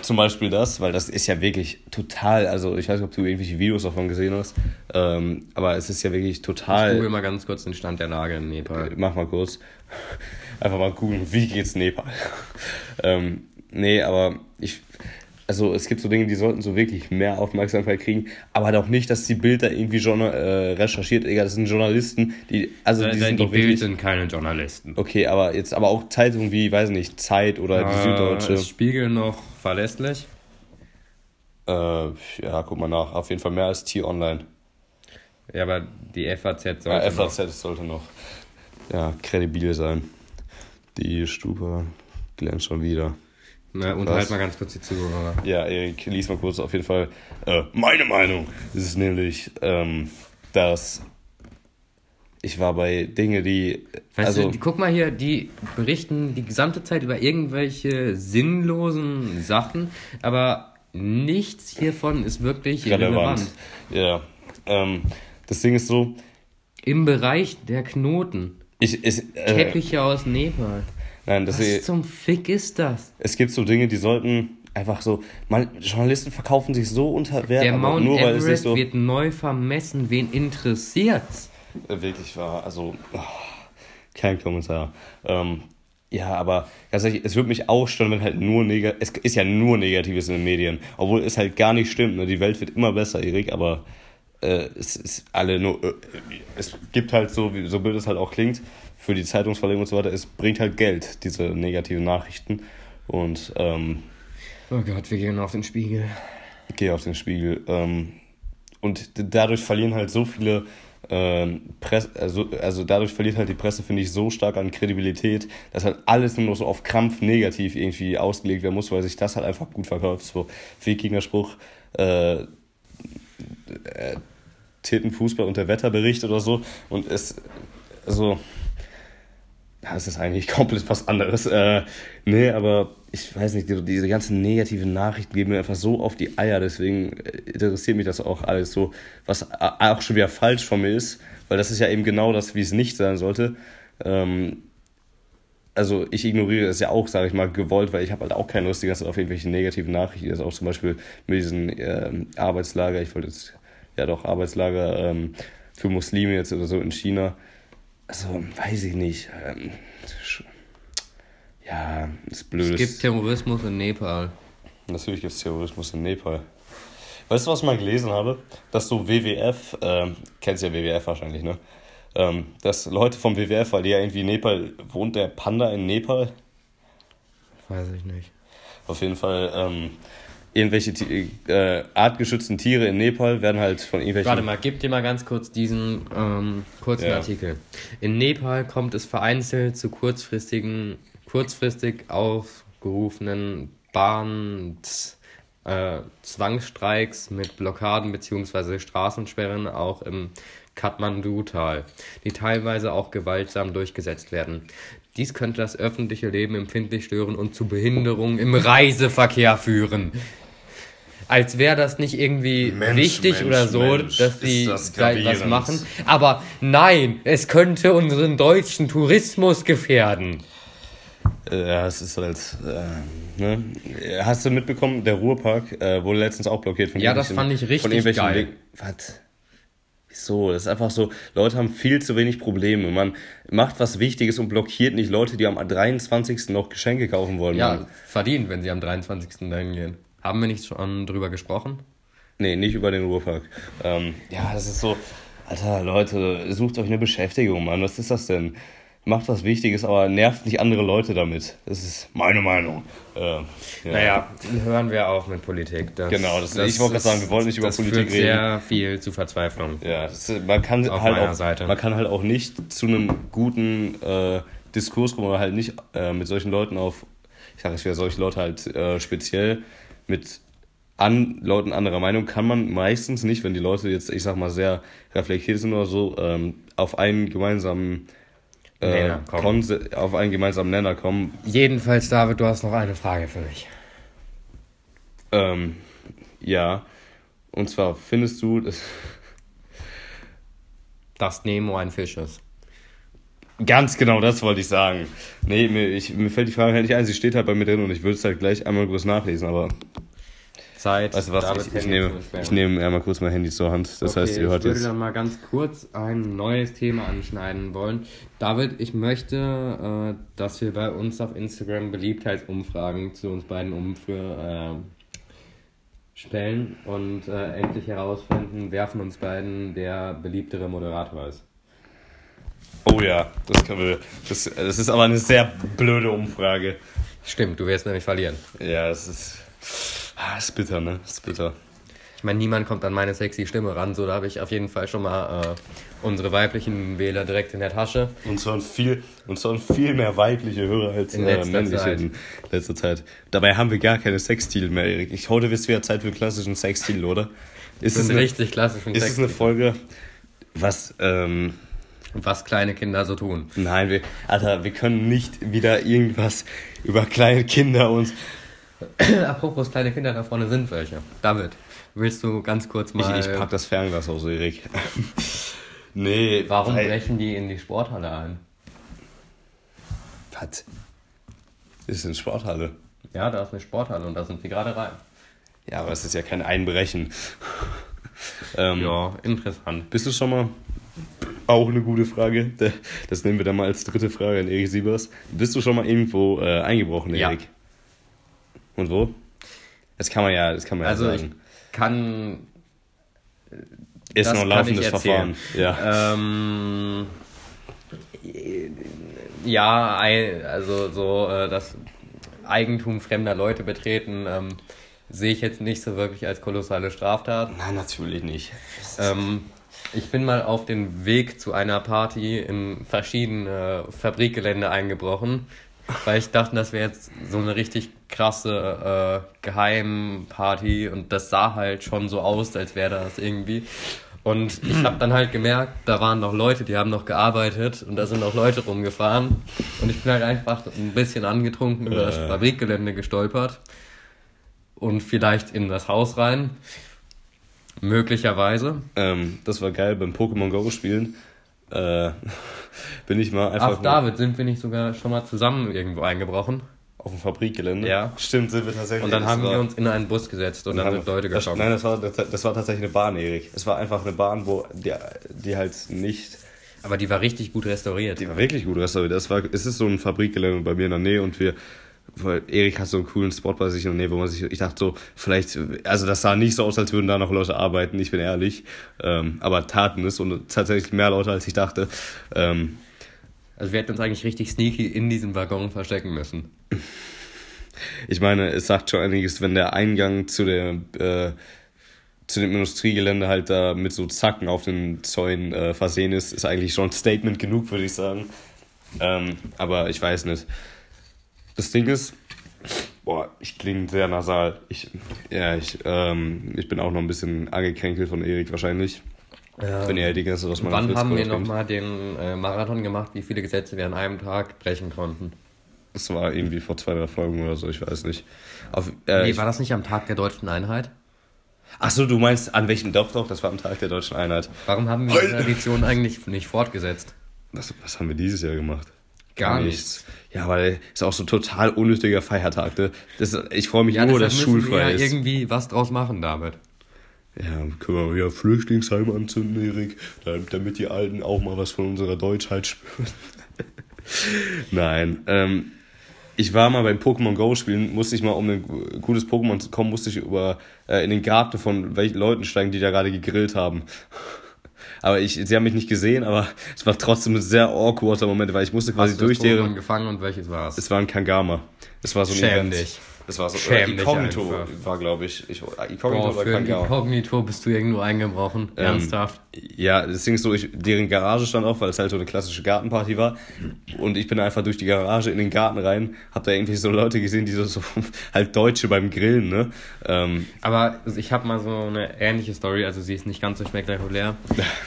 Zum Beispiel das, weil das ist ja wirklich total, also ich weiß nicht, ob du irgendwelche Videos davon gesehen hast, ähm, aber es ist ja wirklich Ich google total. mal ganz kurz den Stand der Lage in Nepal. Mach mal kurz. [LAUGHS] Einfach mal googeln, wie geht's Nepal? [LAUGHS] ähm, nee, aber ich, also es gibt so Dinge, die sollten so wirklich mehr Aufmerksamkeit kriegen, aber halt auch nicht, dass die Bild da irgendwie Journal, äh, recherchiert, egal, das sind Journalisten, die, also die, die, sind die doch Bild wirklich, sind keine Journalisten. okay, aber jetzt, aber auch Zeitungen wie, weiß nicht, Zeit oder die Süddeutsche, Ist Spiegel noch verlässlich? äh, ja, guck mal nach, auf jeden Fall mehr als T-Online. Ja, aber die FAZ sollte Ja, noch. FAZ sollte noch, ja, kredibil sein. Die Stupa glänzt schon wieder. Na, unterhalt Was? mal ganz kurz die Zuhörer. Ja, Erik, lies mal kurz auf jeden Fall. Äh, meine Meinung ist nämlich, ähm, dass ich war bei Dinge, die. Weißt also, du, guck mal hier, die berichten die gesamte Zeit über irgendwelche sinnlosen Sachen, aber nichts hiervon ist wirklich relevant. relevant. Ja. Ähm, das Ding ist so, Im Bereich der Knoten. ich, ich, äh, Teppiche aus Nepal. Nein, das Was zum Fick ist das? es gibt so Dinge, die sollten einfach so, man, Journalisten verkaufen sich so unter Wert, Der Mount nur weil es Everest so wird neu vermessen. Wen interessiert's? äh, wirklich war. Also, oh, kein Kommentar. Ähm, ja, aber ganz ehrlich, es würde mich auch stören, wenn halt nur negativ, es ist ja nur Negatives in den Medien, obwohl es halt gar nicht stimmt. Ne? Die Welt wird immer besser, Erik, aber äh, es ist alle nur, äh, es gibt halt so, wie, so blöd es halt auch klingt, für die Zeitungsverlegung und so weiter, es bringt halt Geld, diese negativen Nachrichten. Und ähm, Oh Gott, wir gehen auf den Spiegel. Geh auf den Spiegel. Ähm, und dadurch verlieren halt so viele ähm, Presse, also, also dadurch verliert halt die Presse, finde ich, so stark an Kredibilität, dass halt alles nur noch so auf Krampf negativ irgendwie ausgelegt werden muss, weil sich das halt einfach gut verkauft. So Wikinger-Spruch, äh, äh, Tittenfußball und der Wetterbericht oder so. Und es, also, ja, es ist eigentlich [LAUGHS] komplett was anderes. Äh, nee, aber ich weiß nicht, die, diese ganzen negativen Nachrichten geben mir einfach so auf die Eier, deswegen äh, interessiert mich das auch alles so, was a- auch schon wieder falsch von mir ist, weil das ist ja eben genau das, wie es nicht sein sollte. Ähm, also ich ignoriere es ja auch, sage ich mal, gewollt, weil ich habe halt auch keine Lust die ganze Zeit auf irgendwelche negativen Nachrichten. Das ist auch zum Beispiel mit diesen ähm, Arbeitslager, ich wollte jetzt, ja doch, Arbeitslager ähm, für Muslime jetzt oder so in China. Also, weiß ich nicht. Ähm, ja, ist blöd. Es gibt Terrorismus in Nepal. Natürlich gibt es Terrorismus in Nepal. Weißt du, was ich mal gelesen habe? Dass so WWF, ähm, kennst ja WWF wahrscheinlich, ne? Ähm, dass Leute vom WWF, weil die ja irgendwie in Nepal, wohnt der Panda in Nepal? Weiß ich nicht. Auf jeden Fall, ähm, irgendwelche äh, artgeschützten Tiere in Nepal werden halt von irgendwelchen. Warte mal, gib dir mal ganz kurz diesen ähm, kurzen Ja. Artikel. In Nepal kommt es vereinzelt zu kurzfristigen, kurzfristig aufgerufenen Bahn äh, Zwangsstreiks mit Blockaden bzw. Straßensperren auch im Kathmandu-Tal, die teilweise auch gewaltsam durchgesetzt werden. Dies könnte das öffentliche Leben empfindlich stören und zu Behinderungen im Reiseverkehr führen. Als wäre das nicht irgendwie Mensch, wichtig Mensch, oder so, Mensch, dass ist die das da was machen. Aber nein, es könnte unseren deutschen Tourismus gefährden. Äh, Ja, es ist halt. Äh, ne? Hast du mitbekommen, der Ruhrpark äh, wurde letztens auch blockiert von Ja, das fand ich richtig von irgendwelchen geil. Wegen- Was? Wieso? Das ist einfach so, Leute haben viel zu wenig Probleme. Man macht was Wichtiges und blockiert nicht Leute, die am 23. noch Geschenke kaufen wollen. Ja, Mann. verdient, wenn sie am 23. dahin gehen. Haben wir nicht schon drüber gesprochen? Nee, nicht über den Ruhrpark. Ähm, ja, das ist so, Alter, Leute, sucht euch eine Beschäftigung, Mann. Was ist das denn? Macht was Wichtiges, aber nervt nicht andere Leute damit. Das ist meine Meinung. Äh, ja. Naja, hören wir auf mit Politik. Das, Genau, das- ich wollte gerade sagen, wir wollen nicht über das Politik führt reden. sehr viel zu Verzweiflung. Ja, das, man kann Auf halt auch, Seite. man kann halt auch nicht zu einem guten äh, Diskurs kommen oder halt nicht äh, mit solchen Leuten auf, ich sage es wieder, solche Leute halt äh, speziell mit an Leuten anderer Meinung kann man meistens nicht, wenn die Leute jetzt, ich sag mal, sehr reflektiert sind oder so, ähm, auf einen gemeinsamen äh, Nenner kommen. Konse- auf einen gemeinsamen Nenner kommen. Jedenfalls, David, du hast noch eine Frage für mich. Ähm, ja. Und zwar findest du, das [LAUGHS] Dass Nemo ein Fisch ist. Ganz genau, das wollte ich sagen. Nee, mir, ich, mir fällt die Frage halt nicht ein, sie steht halt bei mir drin und ich würde es halt gleich einmal kurz nachlesen, aber Zeit. weißt du was, ich, ich, nehme, ich nehme einmal kurz mein Handy zur Hand. Das heißt, ihr hört ich würde jetzt. dann mal ganz kurz ein neues Thema anschneiden wollen. David, ich möchte, äh, dass wir bei uns auf Instagram Beliebtheitsumfragen zu uns beiden umfra äh, stellen und äh, endlich herausfinden, wer von uns beiden der beliebtere Moderator ist. Oh ja, das können wir. Das, das ist aber eine sehr blöde Umfrage. Stimmt, du wirst nämlich verlieren. Ja, das ist. Ah, ist bitter, ne? Das ist bitter. Ich meine, niemand kommt an meine sexy Stimme ran, so da habe ich auf jeden Fall schon mal äh, unsere weiblichen Wähler direkt in der Tasche. Und zwar viel, und viel mehr weibliche Hörer als In äh, männliche Zeit. in letzter Zeit. Dabei haben wir gar keine Sexstil mehr, Erik. Ich, heute ist wieder Zeit für klassischen Sexstil, oder? Ist Das es richtig klassischen ist es Sex. eine Folge, was, ähm, Was kleine Kinder so tun. nein, wir, Alter, wir können nicht wieder irgendwas über kleine Kinder uns. [CLEARS THROAT] Apropos kleine Kinder, da vorne sind welche. David, willst du ganz kurz Ich, mal. ich pack das Fernglas aus, Erik. [LAUGHS] nee, warum weil- brechen die in die Sporthalle ein? Was? Ist eine Sporthalle. Ja, da ist eine Sporthalle und da sind sie gerade rein. Ja, aber es ist ja kein Einbrechen. [LAUGHS] ähm, Ja, interessant. Bist du schon mal? Auch eine gute Frage. Das nehmen wir dann mal als dritte Frage an Erik Siebers. Bist du schon mal irgendwo äh, eingebrochen, Ja. Erik? Und wo? Das kann man ja, das kann man Also ja ich sagen. kann. Ist das noch ein kann laufendes ich. Verfahren. Ja. Ähm, ja, also so äh, das Eigentum fremder Leute betreten ähm, sehe ich jetzt nicht so wirklich als kolossale Straftat. Nein, natürlich nicht. Ähm, ich bin mal auf den Weg zu einer Party in verschiedene Fabrikgelände eingebrochen, weil ich dachte, das wäre jetzt so eine richtig krasse äh, Geheimparty und das sah halt schon so aus, als wäre das irgendwie. Und ich habe dann halt gemerkt, da waren noch Leute, die haben noch gearbeitet und da sind noch Leute rumgefahren. Und ich bin halt einfach ein bisschen angetrunken über das Äh. Fabrikgelände gestolpert und vielleicht in das Haus rein. Möglicherweise. Ähm, das war geil beim Pokémon Go spielen. Äh, [LAUGHS] bin ich mal einfach Auf David sind wir nicht sogar schon mal zusammen irgendwo eingebrochen. auf dem Fabrikgelände. Ja. Stimmt, sind wir tatsächlich. Und dann haben wir uns in einen Bus gesetzt und dann haben sind Leute gekommen. Nein, das war, das, das war tatsächlich eine Bahn, Erik. Es war einfach eine Bahn, wo die, die halt nicht. Aber die war richtig gut restauriert. Die war wirklich gut restauriert. Das war, es ist so ein Fabrikgelände bei mir in der Nähe und wir. Weil Erik hat so einen coolen Spot bei sich in der Nähe, wo man sich. Ich dachte so, vielleicht. Also, das sah nicht so aus, als würden da noch Leute arbeiten, ich bin ehrlich. Ähm, aber taten es und tatsächlich mehr Leute, als ich dachte. Ähm, Also wir hätten uns eigentlich richtig sneaky in diesem Waggon verstecken müssen. Ich meine, es sagt schon einiges, wenn der Eingang zu der äh, zu dem Industriegelände halt da mit so Zacken auf den Zäunen äh, versehen ist, ist eigentlich schon ein Statement genug, würde ich sagen. Ähm, aber ich weiß nicht. Das Ding ist, boah, ich klinge sehr nasal. Ich, ja, ich, ähm, ich bin auch noch ein bisschen angekränkelt von Erik wahrscheinlich. Wenn er die ganze Zeit aus meiner Wann haben wir nochmal den äh, Marathon gemacht, wie viele Gesetze wir an einem Tag brechen konnten? Das war irgendwie vor zwei, drei Folgen oder so, ich weiß nicht. Auf, äh, Nee, war das nicht am Tag der deutschen Einheit? Achso, du meinst an welchem Doch, doch, das war am Tag der Deutschen Einheit. Warum haben wir die Tradition eigentlich nicht fortgesetzt? Was, was haben wir dieses Jahr gemacht? Gar nichts. Ja, weil ist auch so ein total unnötiger Feiertag. ne? Das, ich freue mich Ja, nur, dass müssen wir schulfrei ja ist. irgendwie was draus machen damit. Ja, können wir wieder Flüchtlingsheim anzünden, Erik, damit, die Alten auch mal was von unserer Deutschheit spüren. [LAUGHS] Nein, ähm, ich war mal beim Pokémon Go spielen, musste ich mal, um ein gu- gutes Pokémon zu kommen, musste ich über äh, in den Garten von welchen Leuten steigen, die da gerade gegrillt haben. Aber ich, sie haben mich nicht gesehen, aber [LAUGHS] es war trotzdem ein sehr awkwarder Moment, weil ich musste quasi Hast du durch das deren. gefangen und welches war es? Es war ein Kangama. Es war so ein Schäm Event. dich. Das war so äh, dich Inkognito einfach. war, glaube ich. ich. Boah, Inkognito war für. Inkognito bist du irgendwo eingebrochen. Ähm, Ernsthaft. Ja, das Ding ist so, ich, deren Garage stand auf, weil es halt so eine klassische Gartenparty war. Und ich bin einfach durch die Garage in den Garten rein, hab da irgendwie so Leute gesehen, die so, so [LAUGHS] halt Deutsche beim Grillen, ne? Ähm, Aber ich habe mal so eine ähnliche Story, also sie ist nicht ganz so spektakulär.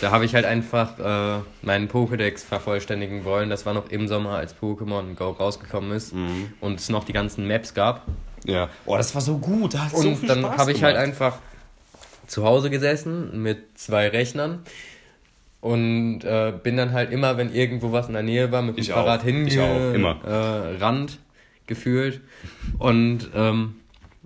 Da habe ich halt einfach äh, meinen Pokédex vervollständigen wollen. Das war noch im Sommer, als Pokémon Go rausgekommen ist Mhm. und es noch die ganzen Maps gab. Ja. Oh, das war so gut, da hat so Und viel dann habe ich halt einfach zu Hause gesessen mit zwei Rechnern und äh, bin dann halt immer, wenn irgendwo was in der Nähe war, mit dem Ich. Fahrrad immer. Äh, Rand gefühlt und ähm,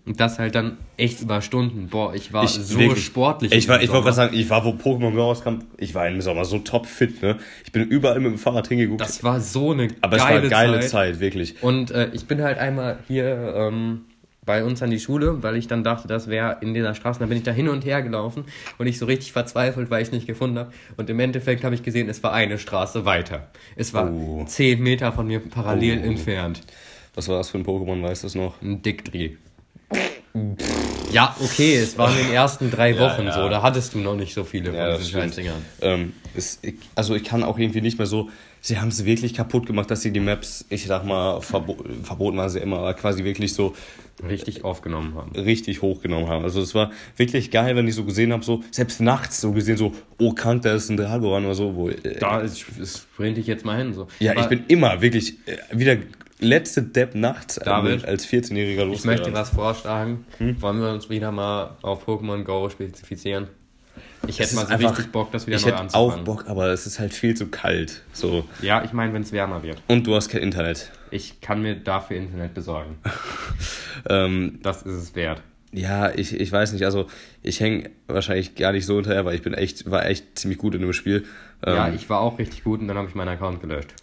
das halt dann echt über Stunden. Boah, ich war Ich, so wirklich. sportlich. Ich, war, ich wollte gerade sagen, ich war, wo Pokémon Go rauskam, ich war im Sommer so top fit, ne? Ich bin überall mit dem Fahrrad hingeguckt. Das war so eine aber es war geile eine geile Zeit. Zeit, wirklich. Und äh, ich bin halt einmal hier ähm, bei uns an die Schule, weil ich dann dachte, das wäre in dieser Straße. Dann bin ich da hin und her gelaufen und ich so richtig verzweifelt, weil ich es nicht gefunden habe. Und im Endeffekt habe ich gesehen, es war eine Straße weiter. Es war Oh. 10 Meter von mir parallel Oh. entfernt. Was war das für ein Pokémon, weißt du es noch? Ein Dickdreh. Ja, okay, es waren in den ersten drei [LAUGHS] Ja, Wochen ja. so. Da hattest du noch nicht so viele Ja, diesen. Scheißdingern. Ähm, es, ich, also ich kann auch irgendwie nicht mehr so. Sie haben es wirklich kaputt gemacht, dass sie die Maps, ich sag mal, verbo verboten waren sie immer, aber quasi wirklich so Richtig aufgenommen haben. richtig hochgenommen haben. Also es war wirklich geil, wenn ich so gesehen habe, so selbst nachts so gesehen, so, oh krank, da ist ein Dragoran oder so. Wo, äh, Da ist, sprinte ich jetzt mal hin. So. ja, Aber ich bin immer wirklich äh, wieder letzte Depp nachts David, als 14-Jähriger Ich möchte was vorschlagen. Hm? Wollen wir uns wieder mal auf Pokémon Go spezifizieren? Ich hätte mal so einfach- richtig Bock, das wieder Ich neu hätte auch anzufangen. Bock, aber es ist halt viel zu kalt. So. Ja, ich meine, wenn es wärmer wird. Und du hast kein Internet. Ich kann mir dafür Internet besorgen. [LAUGHS] Ähm, Das ist es wert. Ja, ich, ich weiß nicht, also ich hänge wahrscheinlich gar nicht so hinterher, weil ich bin echt, war echt ziemlich gut in dem Spiel. Ähm, ja, ich war auch richtig gut und dann habe ich meinen Account gelöscht.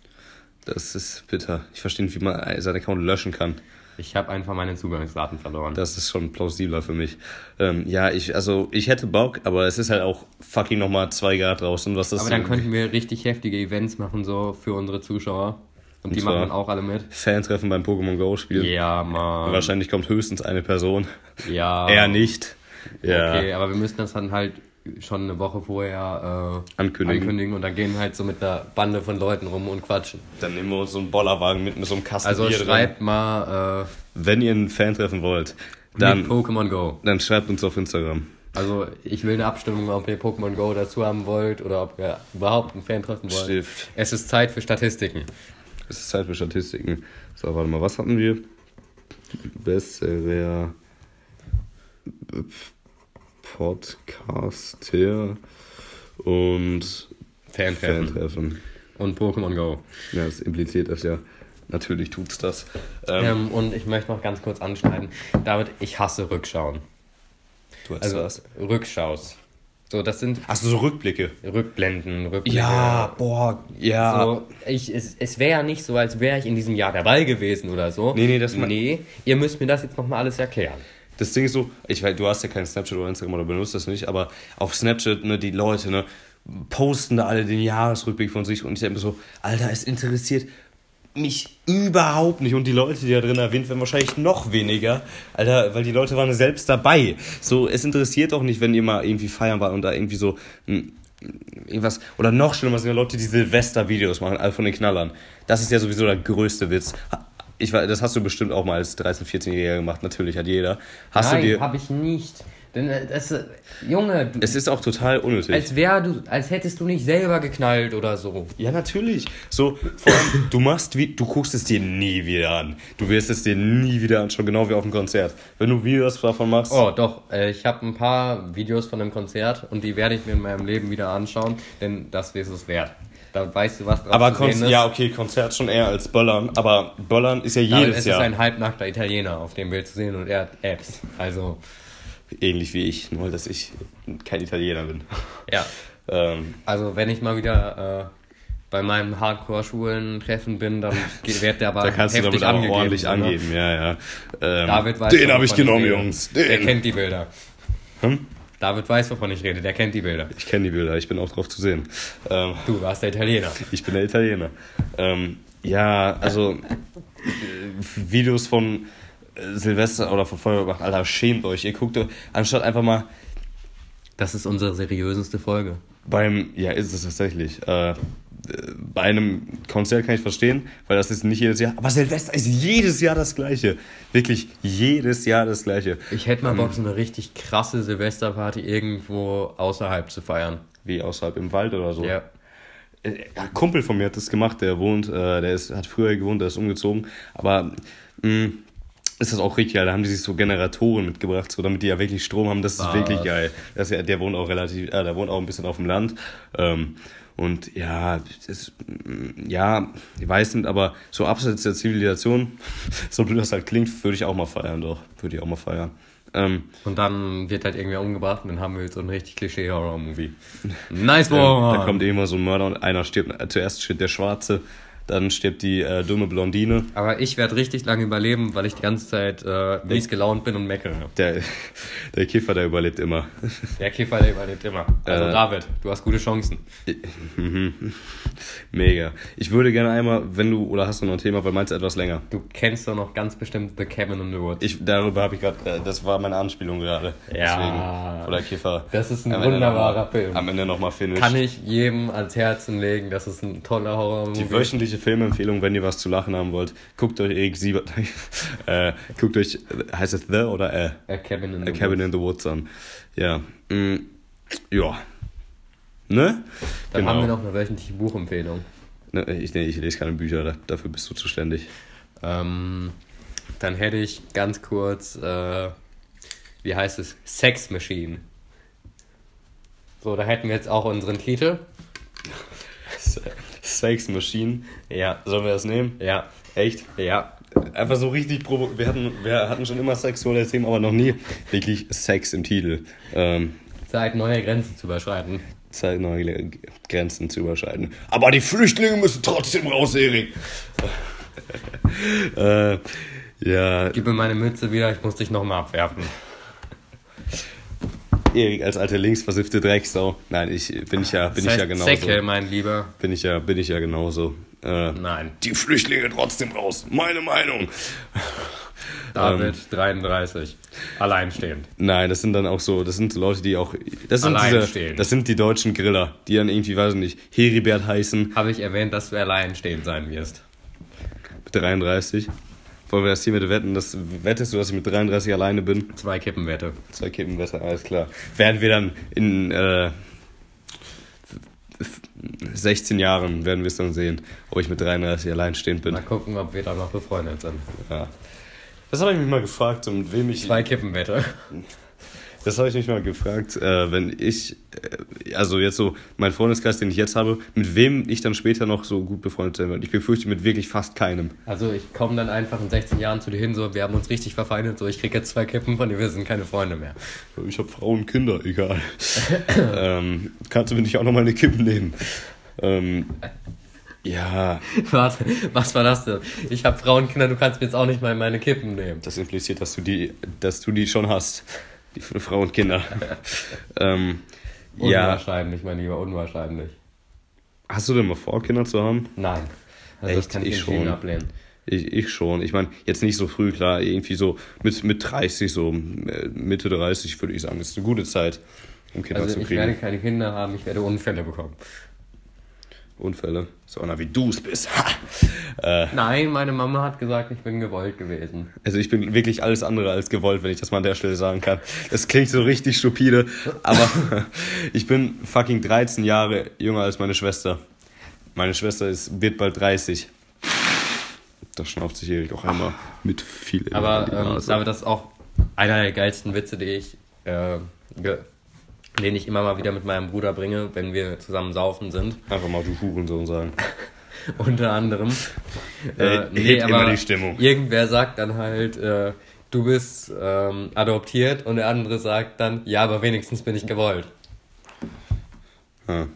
das ist bitter. Ich verstehe nicht, wie man seinen Account löschen kann. Ich habe einfach meine Zugangsdaten verloren. Das ist schon plausibler für mich. Ähm, ja, ich, also ich hätte Bock, aber es ist halt auch fucking nochmal zwei Grad draußen, was das Aber dann könnten wir richtig heftige Events machen, so für unsere Zuschauer. Und, die zwar- machen dann auch alle mit. Fan-Treffen beim Pokémon Go spielen. Ja, Mann. Wahrscheinlich kommt höchstens eine Person. Ja. Eher nicht. Ja. Okay, aber wir müssen das dann halt schon eine Woche vorher äh, Ankündigen. ankündigen und dann gehen halt so mit einer Bande von Leuten rum und quatschen. Dann nehmen wir uns so einen Bollerwagen mit, mit so einem Kasten Also Bier drin. schreibt mal äh, Wenn ihr einen Fan treffen wollt, dann, Pokémon Go. dann schreibt uns auf Instagram. Also ich will eine Abstimmung, ob ihr Pokémon Go dazu haben wollt oder ob ihr überhaupt einen Fan treffen wollt. Stift. Es ist Zeit für Statistiken. Es ist Zeit für Statistiken. So, warte mal, was hatten wir? Besserer Podcaster und Fan-Treffen. Fan-Treffen. Und Pokémon Go. Ja, das impliziert das ja. Natürlich tut's das. Ähm, Ähm, und ich möchte noch ganz kurz anschneiden. David, ich hasse Rückschauen. du hast Also was. Rückschaus. So, das sind Achso, so Rückblicke. Rückblenden, Rückblicke. Ja, boah, ja. So, ich, es, es wäre ja nicht so, als wäre ich in diesem Jahr dabei gewesen oder so. Nee, nee, das Nee, ihr müsst mir das jetzt nochmal alles erklären. Das Ding ist so, ich weiß, du hast ja kein Snapchat oder Instagram oder benutzt das nicht, aber auf Snapchat, ne, die Leute, ne, posten da alle den Jahresrückblick von sich und ich denke mir so, Alter, es interessiert mich überhaupt nicht. Und die Leute, die da drin erwähnt werden, wahrscheinlich noch weniger. Alter, weil die Leute waren selbst dabei. So, es interessiert doch nicht, wenn ihr mal irgendwie feiern wart und da irgendwie so hm, irgendwas. Oder noch schlimmer sind ja Leute, die Silvester-Videos machen, alle von den Knallern. Das ist ja sowieso der größte Witz. Ich, weiß, das hast du bestimmt auch mal als 13-, 14-Jähriger gemacht, natürlich hat jeder. Hast Nein, du dir. habe ich nicht. Denn äh, das, äh, Junge, du, Es ist auch total unnötig. als wär du, als hättest du nicht selber geknallt oder so. ja, natürlich. So, vor allem, du machst wie, du guckst es dir nie wieder an. Du wirst es dir nie wieder anschauen, genau wie auf dem Konzert. Wenn du Videos davon machst, Oh, doch, äh, ich habe ein paar Videos von dem Konzert und die werde ich mir in meinem Leben wieder anschauen, denn das ist es wert. Da weißt du, was drauf aber zu sehen ist. ja, okay, Konzert schon eher als Böllern, aber Böllern ist ja jedes es Jahr ist ein halbnackter Italiener auf dem Bild zu sehen und er hat Apps. Also, ähnlich wie ich, nur dass ich kein Italiener bin. ja. Ähm, Also, wenn ich mal wieder äh, bei meinem Hardcore-Schulen-Treffen bin, dann wird der [LAUGHS] aber da kannst du heftig damit aber angegeben. ordentlich angeben, ja, ja. Ähm, David weiß, den habe ich genommen. Jungs. Der Den. kennt die Bilder. Hm? David weiß, wovon ich rede. Der kennt die Bilder. Ich kenne die Bilder, ich bin auch drauf zu sehen. Ähm, Du warst der Italiener. Ich bin der Italiener. Ähm, ja, also äh, Videos von äh, Silvester oder von Feuerwehr, Alter, schämt euch. Ihr guckt, anstatt einfach mal Das ist unsere seriöseste Folge. beim, ja, ist es tatsächlich, äh, bei einem Konzert kann ich verstehen, weil das ist nicht jedes Jahr, aber Silvester ist jedes Jahr das gleiche. Wirklich jedes Jahr das gleiche. Ich hätte mal Bock, so eine richtig krasse Silvesterparty irgendwo außerhalb zu feiern. Wie außerhalb im Wald oder so. Ja. Äh, Ein Kumpel von mir hat das gemacht, der wohnt, äh, der ist, hat früher gewohnt, der ist umgezogen, aber mh, ist das auch richtig geil. Da haben die sich so Generatoren mitgebracht, so damit die ja wirklich Strom haben. Das ist Was? wirklich geil. Das ist der wohnt auch relativ, äh, der wohnt auch ein bisschen auf dem Land. Ähm, und ja, das, mm, ja, ich weiß nicht, aber so abseits der Zivilisation, [LAUGHS] so blöd das halt klingt, würde ich auch mal feiern, doch. Würde ich auch mal feiern. Ähm, Und dann wird halt irgendwer umgebracht und dann haben wir jetzt so ein richtig Klischee-Horror-Movie. Nice ähm, one! da kommt immer so ein Mörder und einer stirbt, zuerst stirbt der Schwarze, dann stirbt die äh, dumme Blondine. Aber ich werde richtig lange überleben, weil ich die ganze Zeit äh, mies gelaunt bin und meckere. Der, der Kiffer, der überlebt immer. Der Kiffer, der überlebt immer. Also Äh. David, du hast gute Chancen. Mega. Ich würde gerne einmal, wenn du, oder hast du noch ein Thema, weil meinst du etwas länger? Du kennst doch noch ganz bestimmt The Cabin in the Woods. Ich, darüber habe ich gerade, äh, das war meine Anspielung gerade. Ja. Deswegen. Oder Kiffer. Das ist ein Am Ende wunderbarer noch Film. Am Ende nochmal Finish. Kann ich jedem ans Herzen legen, das ist ein toller horror Die wöchentliche Filmempfehlung, wenn ihr was zu lachen haben wollt, guckt euch Erik Siebert, [LAUGHS] äh, guckt euch, heißt es The oder Äh? A Cabin in A the Cabin Woods. in the Woods an. Ja. Mm, ja. Ne? Dann haben wir noch eine wöchentliche Buchempfehlung. Ne, Ich, nee, ich lese keine Bücher, da- dafür bist du zuständig. Ähm, dann hätte ich ganz kurz, äh, wie heißt es? Sex Machine. So, da hätten wir jetzt auch unseren Titel. [LAUGHS] Sex Machine. Ja, Sollen wir das nehmen? ja, Echt? ja. Einfach so richtig provo wir hatten, wir hatten schon immer sexuelle Themen, aber noch nie wirklich Sex im Titel. Ähm, Zeit, neue Grenzen zu überschreiten. Zeit, neue Grenzen zu überschreiten. Aber die Flüchtlinge müssen trotzdem raus, Erik. [LAUGHS] äh, ja, Gib mir meine Mütze wieder, ich muss dich nochmal abwerfen. Erik als alte linksversiffte Drecksau. Nein, ich bin ich ja, bin Das ich heißt ja genauso. Säcke, mein Lieber. Bin ich ja, bin ich ja genauso. Äh, Nein. die Flüchtlinge trotzdem raus. Meine Meinung. David, 33. Alleinstehend. Nein, das sind dann auch so, das sind so Leute, die auch, das sind diese, Alleinstehend. das sind die deutschen Griller, die dann irgendwie, weiß ich nicht, Heribert heißen, Habe ich erwähnt, dass du alleinstehend sein wirst. 33. Wollen wir das hier mit wetten? Das, wettest du, dass ich mit 33 alleine bin? Zwei Kippenwette. Zwei Kippen besser, alles klar. Werden wir dann in äh, 16 Jahren, werden wir es dann sehen, ob ich mit 33 alleinstehend bin. Mal gucken, ob wir da noch befreundet sind. Ja. Das habe ich mich mal gefragt, mit wem ich. Zwei Kippenwette. Das habe ich mich mal gefragt, äh, wenn ich, äh, also jetzt so mein Freundeskreis, den ich jetzt habe, mit wem ich dann später noch so gut befreundet sein werde. Ich befürchte mit wirklich fast keinem. Also ich komme dann einfach in 16 Jahren zu dir hin, so wir haben uns richtig verfeindet, so ich krieg jetzt zwei Kippen von dir, wir sind keine Freunde mehr. Ich habe Frauen, Kinder, egal. [LAUGHS] ähm, kannst du mir nicht auch noch mal eine Kippe nehmen? Ähm, ja, [LAUGHS] Warte, was war das denn? Ich habe Frauenkinder, du kannst mir jetzt auch nicht mal meine Kippen nehmen. das impliziert, dass du die, dass du die schon hast. Die Frau und Kinder. [LAUGHS] ähm, ja, Unwahrscheinlich, mein Lieber, unwahrscheinlich. hast du denn mal vor, Kinder zu haben? Nein. Also das Echt? kann ich, Ich schon. ablehnen. Ich, ich schon. Ich meine, jetzt nicht so früh, klar, irgendwie so mit, mit 30, so äh, Mitte 30 würde ich sagen, das ist eine gute Zeit, um Kinder Also zu ich kriegen. werde keine Kinder haben, ich werde Unfälle bekommen. Unfälle. So einer wie du es bist. Nein, meine Mama hat gesagt, ich bin gewollt gewesen. Also ich bin wirklich alles andere als gewollt, wenn ich das mal an der Stelle sagen kann. Das klingt so richtig stupide, aber [LAUGHS] ich bin fucking 13 Jahre jünger als meine Schwester. Meine Schwester ist, wird bald 30. Da schnauft sich Erik auch einmal mit viel in Aber ähm, das ist auch einer der geilsten Witze, die ich, äh, den ich immer mal wieder mit meinem Bruder bringe, wenn wir zusammen saufen sind. Einfach mal du Hurensohn sagen. [LAUGHS] Unter anderem. Äh, hebt immer die Stimmung. Irgendwer sagt dann halt, äh, du bist ähm, adoptiert und der andere sagt dann, ja, aber wenigstens bin ich gewollt. Ja.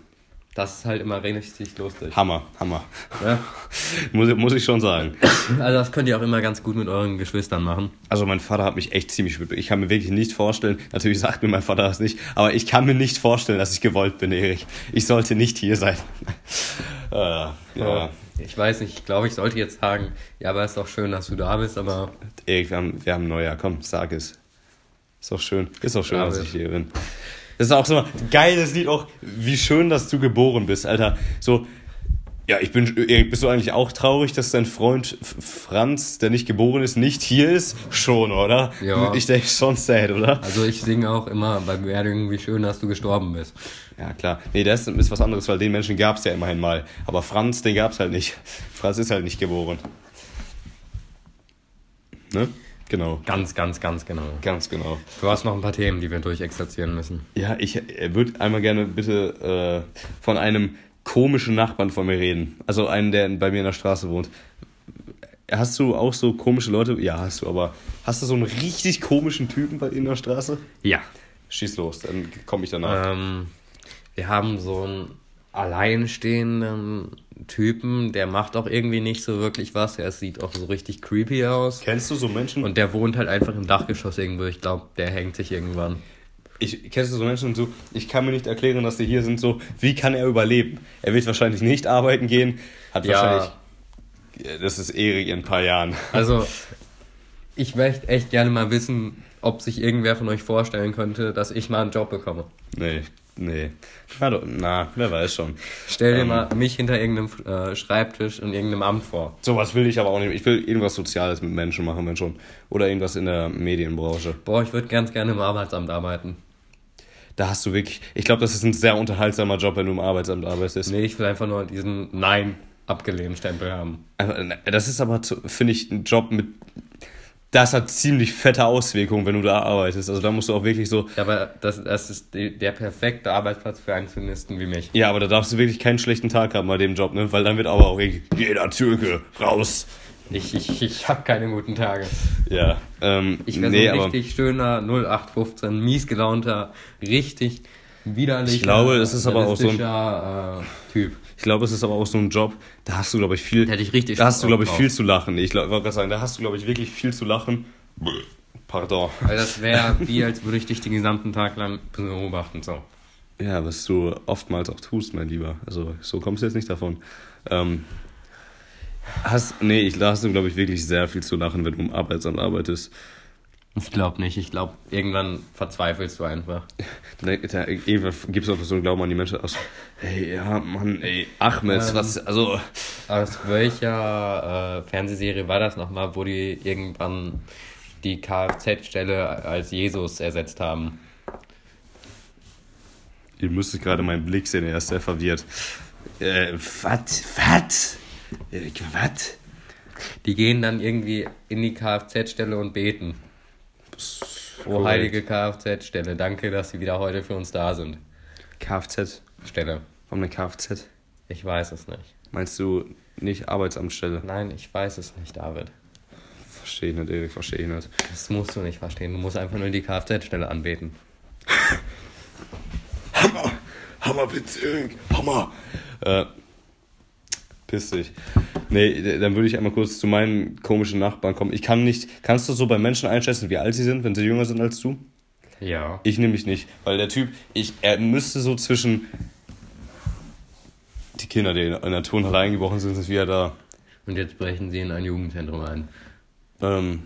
Das ist halt immer richtig lustig. Hammer, Hammer. Ja? [LAUGHS] Muss, muss ich schon sagen. Also das könnt ihr auch immer ganz gut mit euren Geschwistern machen. Also mein Vater hat mich echt ziemlich... Ich kann mir wirklich nicht vorstellen, natürlich sagt mir mein Vater das nicht, aber ich kann mir nicht vorstellen, dass ich gewollt bin, Erik. Ich sollte nicht hier sein. [LAUGHS] äh, ja. Ich weiß nicht, ich glaube, ich sollte jetzt sagen, ja, aber ist doch schön, dass du da bist, aber Erik, wir haben, wir haben ein Neujahr. Komm, sag es. Ist doch schön. Ist doch schön, Ja, dass ich hier bin. Das ist auch so ein geiles Lied auch, wie schön, dass du geboren bist, Alter. So, ja, ich bin, Erik, bist du eigentlich auch traurig, dass dein Freund Franz, der nicht geboren ist, nicht hier ist? Schon, oder? Ja. Ich denke schon sad, oder? also ich singe auch immer bei Beerdigungen, wie schön, dass du gestorben bist. Ja, klar. Nee, das ist was anderes, weil den Menschen gab es ja immerhin mal. Aber Franz, den gab es halt nicht. Franz ist halt nicht geboren. Ne? Genau. Ganz, ganz, ganz genau. Ganz genau. Du hast noch ein paar Themen, die wir durchexerzieren müssen. Ja, ich würde einmal gerne bitte äh, von einem komischen Nachbarn von mir reden. Also einen, der bei mir in der Straße wohnt. Hast du auch so komische Leute? Ja, hast du, aber hast du so einen richtig komischen Typen bei dir in der Straße? Ja. Schieß los, dann komme ich danach. Ähm, wir haben so einen alleinstehenden Typen, der macht auch irgendwie nicht so wirklich was. Er sieht auch so richtig creepy aus. Kennst du so Menschen? Und der wohnt halt einfach im Dachgeschoss irgendwo. Ich glaube, der hängt sich irgendwann. ich kennst du so Menschen so, ich kann mir nicht erklären, dass die hier sind, so, wie kann er überleben? Er wird wahrscheinlich nicht arbeiten gehen, hat Ja. wahrscheinlich, das ist Erik in ein paar Jahren. [LAUGHS] Also, ich möchte echt gerne mal wissen, ob sich irgendwer von euch vorstellen könnte, dass ich mal einen Job bekomme. Nee, nee. Na, na wer weiß schon. Stell dir Ähm. mal mich hinter irgendeinem äh, Schreibtisch in irgendeinem Amt vor. Sowas will ich aber auch nicht. Ich will irgendwas Soziales mit Menschen machen, wenn schon. Oder irgendwas in der Medienbranche. Boah, ich würde ganz gerne im Arbeitsamt arbeiten. Da hast du wirklich, ich glaube, das ist ein sehr unterhaltsamer Job, wenn du im Arbeitsamt arbeitest. Nee, ich will einfach nur diesen Nein abgelehnt Stempel haben. Einfach, Das ist aber, finde ich, ein Job mit. Das hat ziemlich fette Auswirkungen, wenn du da arbeitest. Also da musst du auch wirklich so. Ja, aber das, das ist der perfekte Arbeitsplatz für einen Zynisten wie mich. Ja, aber da darfst du wirklich keinen schlechten Tag haben bei dem Job, ne? Weil dann wird aber auch jeder Türke raus. Ich, ich, ich habe keine guten Tage. Ja. Ähm, Ich wäre nee, so ein richtig schöner 0815, mies gelaunter, richtig widerlicher, Ich glaube, es ist aber auch so ein- äh, Typ. Ich glaube, es ist aber auch so ein Job, da hast du, glaube ich, viel. Da hätte ich richtig Da hast du, glaube ich, viel zu lachen. Ich wollte gerade sagen, da hast du, glaube ich, wirklich viel zu lachen. Pardon. Weil das wäre wie, als würde ich dich den gesamten Tag lang beobachten. So. Ja, was du oftmals auch tust, mein Lieber. Also so kommst du jetzt nicht davon. Ähm, hast, nee, ich, da hast du, glaube ich, wirklich sehr viel zu lachen, wenn du im Arbeitsamt arbeitest. Ich glaube nicht. Ich glaube, irgendwann verzweifelst du einfach. Irgendwann gibt es auch so einen Glauben an die Menschen. Aus, hey, ja, Mann, ey, Ahmed, Ähm, was, also, Aus welcher äh, Fernsehserie war das nochmal, wo die irgendwann die Kfz-Stelle als Jesus ersetzt haben? ihr müsstet gerade meinen Blick sehen, er ist sehr verwirrt. Äh, was, was? Äh, was? Die gehen dann irgendwie in die Kfz-Stelle und beten. Oh, Korrekt. heilige Kfz-Stelle, danke, dass Sie wieder heute für uns da sind. Kfz? Stelle. Warum eine Kfz? Ich weiß es nicht. Meinst du nicht Arbeitsamtsstelle? Nein, ich weiß es nicht, David. Verstehe ich nicht, Erik, verstehe ich nicht. Das musst du nicht verstehen. Du musst einfach nur die Kfz-Stelle anbeten. Hammer! Hammerwitz, Erik! Hammer! Äh, piss dich. Nee, dann würde ich einmal kurz zu meinen komischen Nachbarn kommen. Ich kann nicht, kannst du so bei Menschen einschätzen, wie alt sie sind, wenn sie jünger sind als du? Ja. Ich nämlich nicht, weil der Typ, ich, er müsste so zwischen die Kinder, die in der Turnhalle eingebrochen sind, sind wieder da. Und jetzt brechen sie in ein Jugendzentrum ein. Ähm,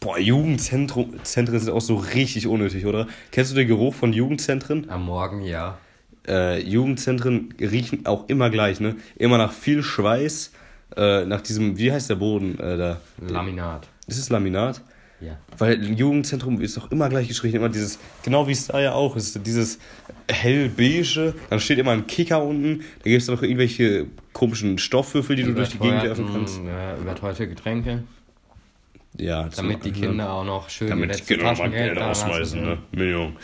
boah, Jugendzentrum, Zentren sind auch so richtig unnötig, oder? Kennst du den Geruch von Jugendzentren? Am Morgen, ja. Äh, Jugendzentren riechen auch immer gleich, ne? Immer nach viel Schweiß, äh, nach diesem, wie heißt der Boden äh, da? Laminat. Ist es Laminat? Ja. Weil ein Jugendzentrum ist doch immer gleich gestrichen, immer dieses, genau wie es da ja auch ist, dieses hellbeige, dann steht immer ein Kicker unten, da gibt es noch irgendwelche komischen Stoffwürfel, die du durch die Gegend werfen kannst. Ja, überteuerte Getränke, Ja, damit die so- Kinder auch noch schön damit die Kinder mal Taschengeld Geld ausweisen, ne? Million.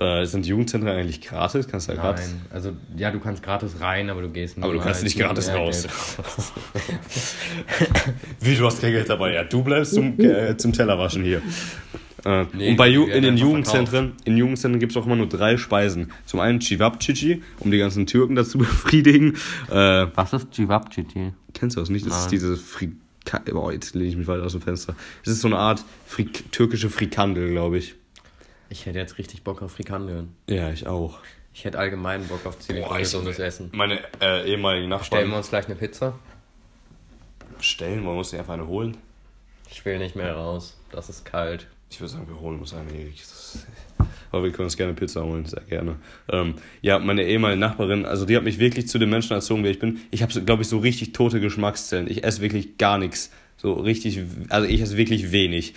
Äh, sind Jugendzentren eigentlich gratis? Kannst du da gratis? Nein, also ja, du kannst gratis rein, aber du gehst Aber du kannst nicht gratis raus. [LAUGHS] Wie, du hast kein Geld dabei? Ja, du bleibst zum, äh, zum Tellerwaschen hier. Äh, Nee, und bei Ju in den Jugendzentren, in Jugendzentren gibt es auch immer nur drei Speisen. Zum einen Chivapchichi, um die ganzen Türken dazu [LAUGHS] befriedigen. Äh, Was ist Cevapcici? kennst du das nicht? Das ist Nein. diese Frika Boah, jetzt lehne ich mich weiter aus dem Fenster. Es ist so eine Art Frik türkische Frikandel, glaube ich. Ich hätte jetzt richtig Bock auf Frikandeln. Ja, ich auch. Ich hätte allgemein Bock auf ziemlich Boah, ich- gesundes Essen. Meine äh, ehemaligen Nachbarn Stellen wir uns gleich eine Pizza? stellen, man muss sich einfach eine holen. Ich will nicht mehr raus. Das ist kalt. Ich würde sagen, wir holen uns eine. [LAUGHS] Aber wir können uns gerne Pizza holen, sehr gerne. Ähm, ja, meine ehemalige Nachbarin, also die hat mich wirklich zu den Menschen erzogen, wer ich bin. Ich habe, glaube ich, so richtig tote Geschmackszellen. Ich esse wirklich gar nichts. So richtig, also ich esse wirklich wenig.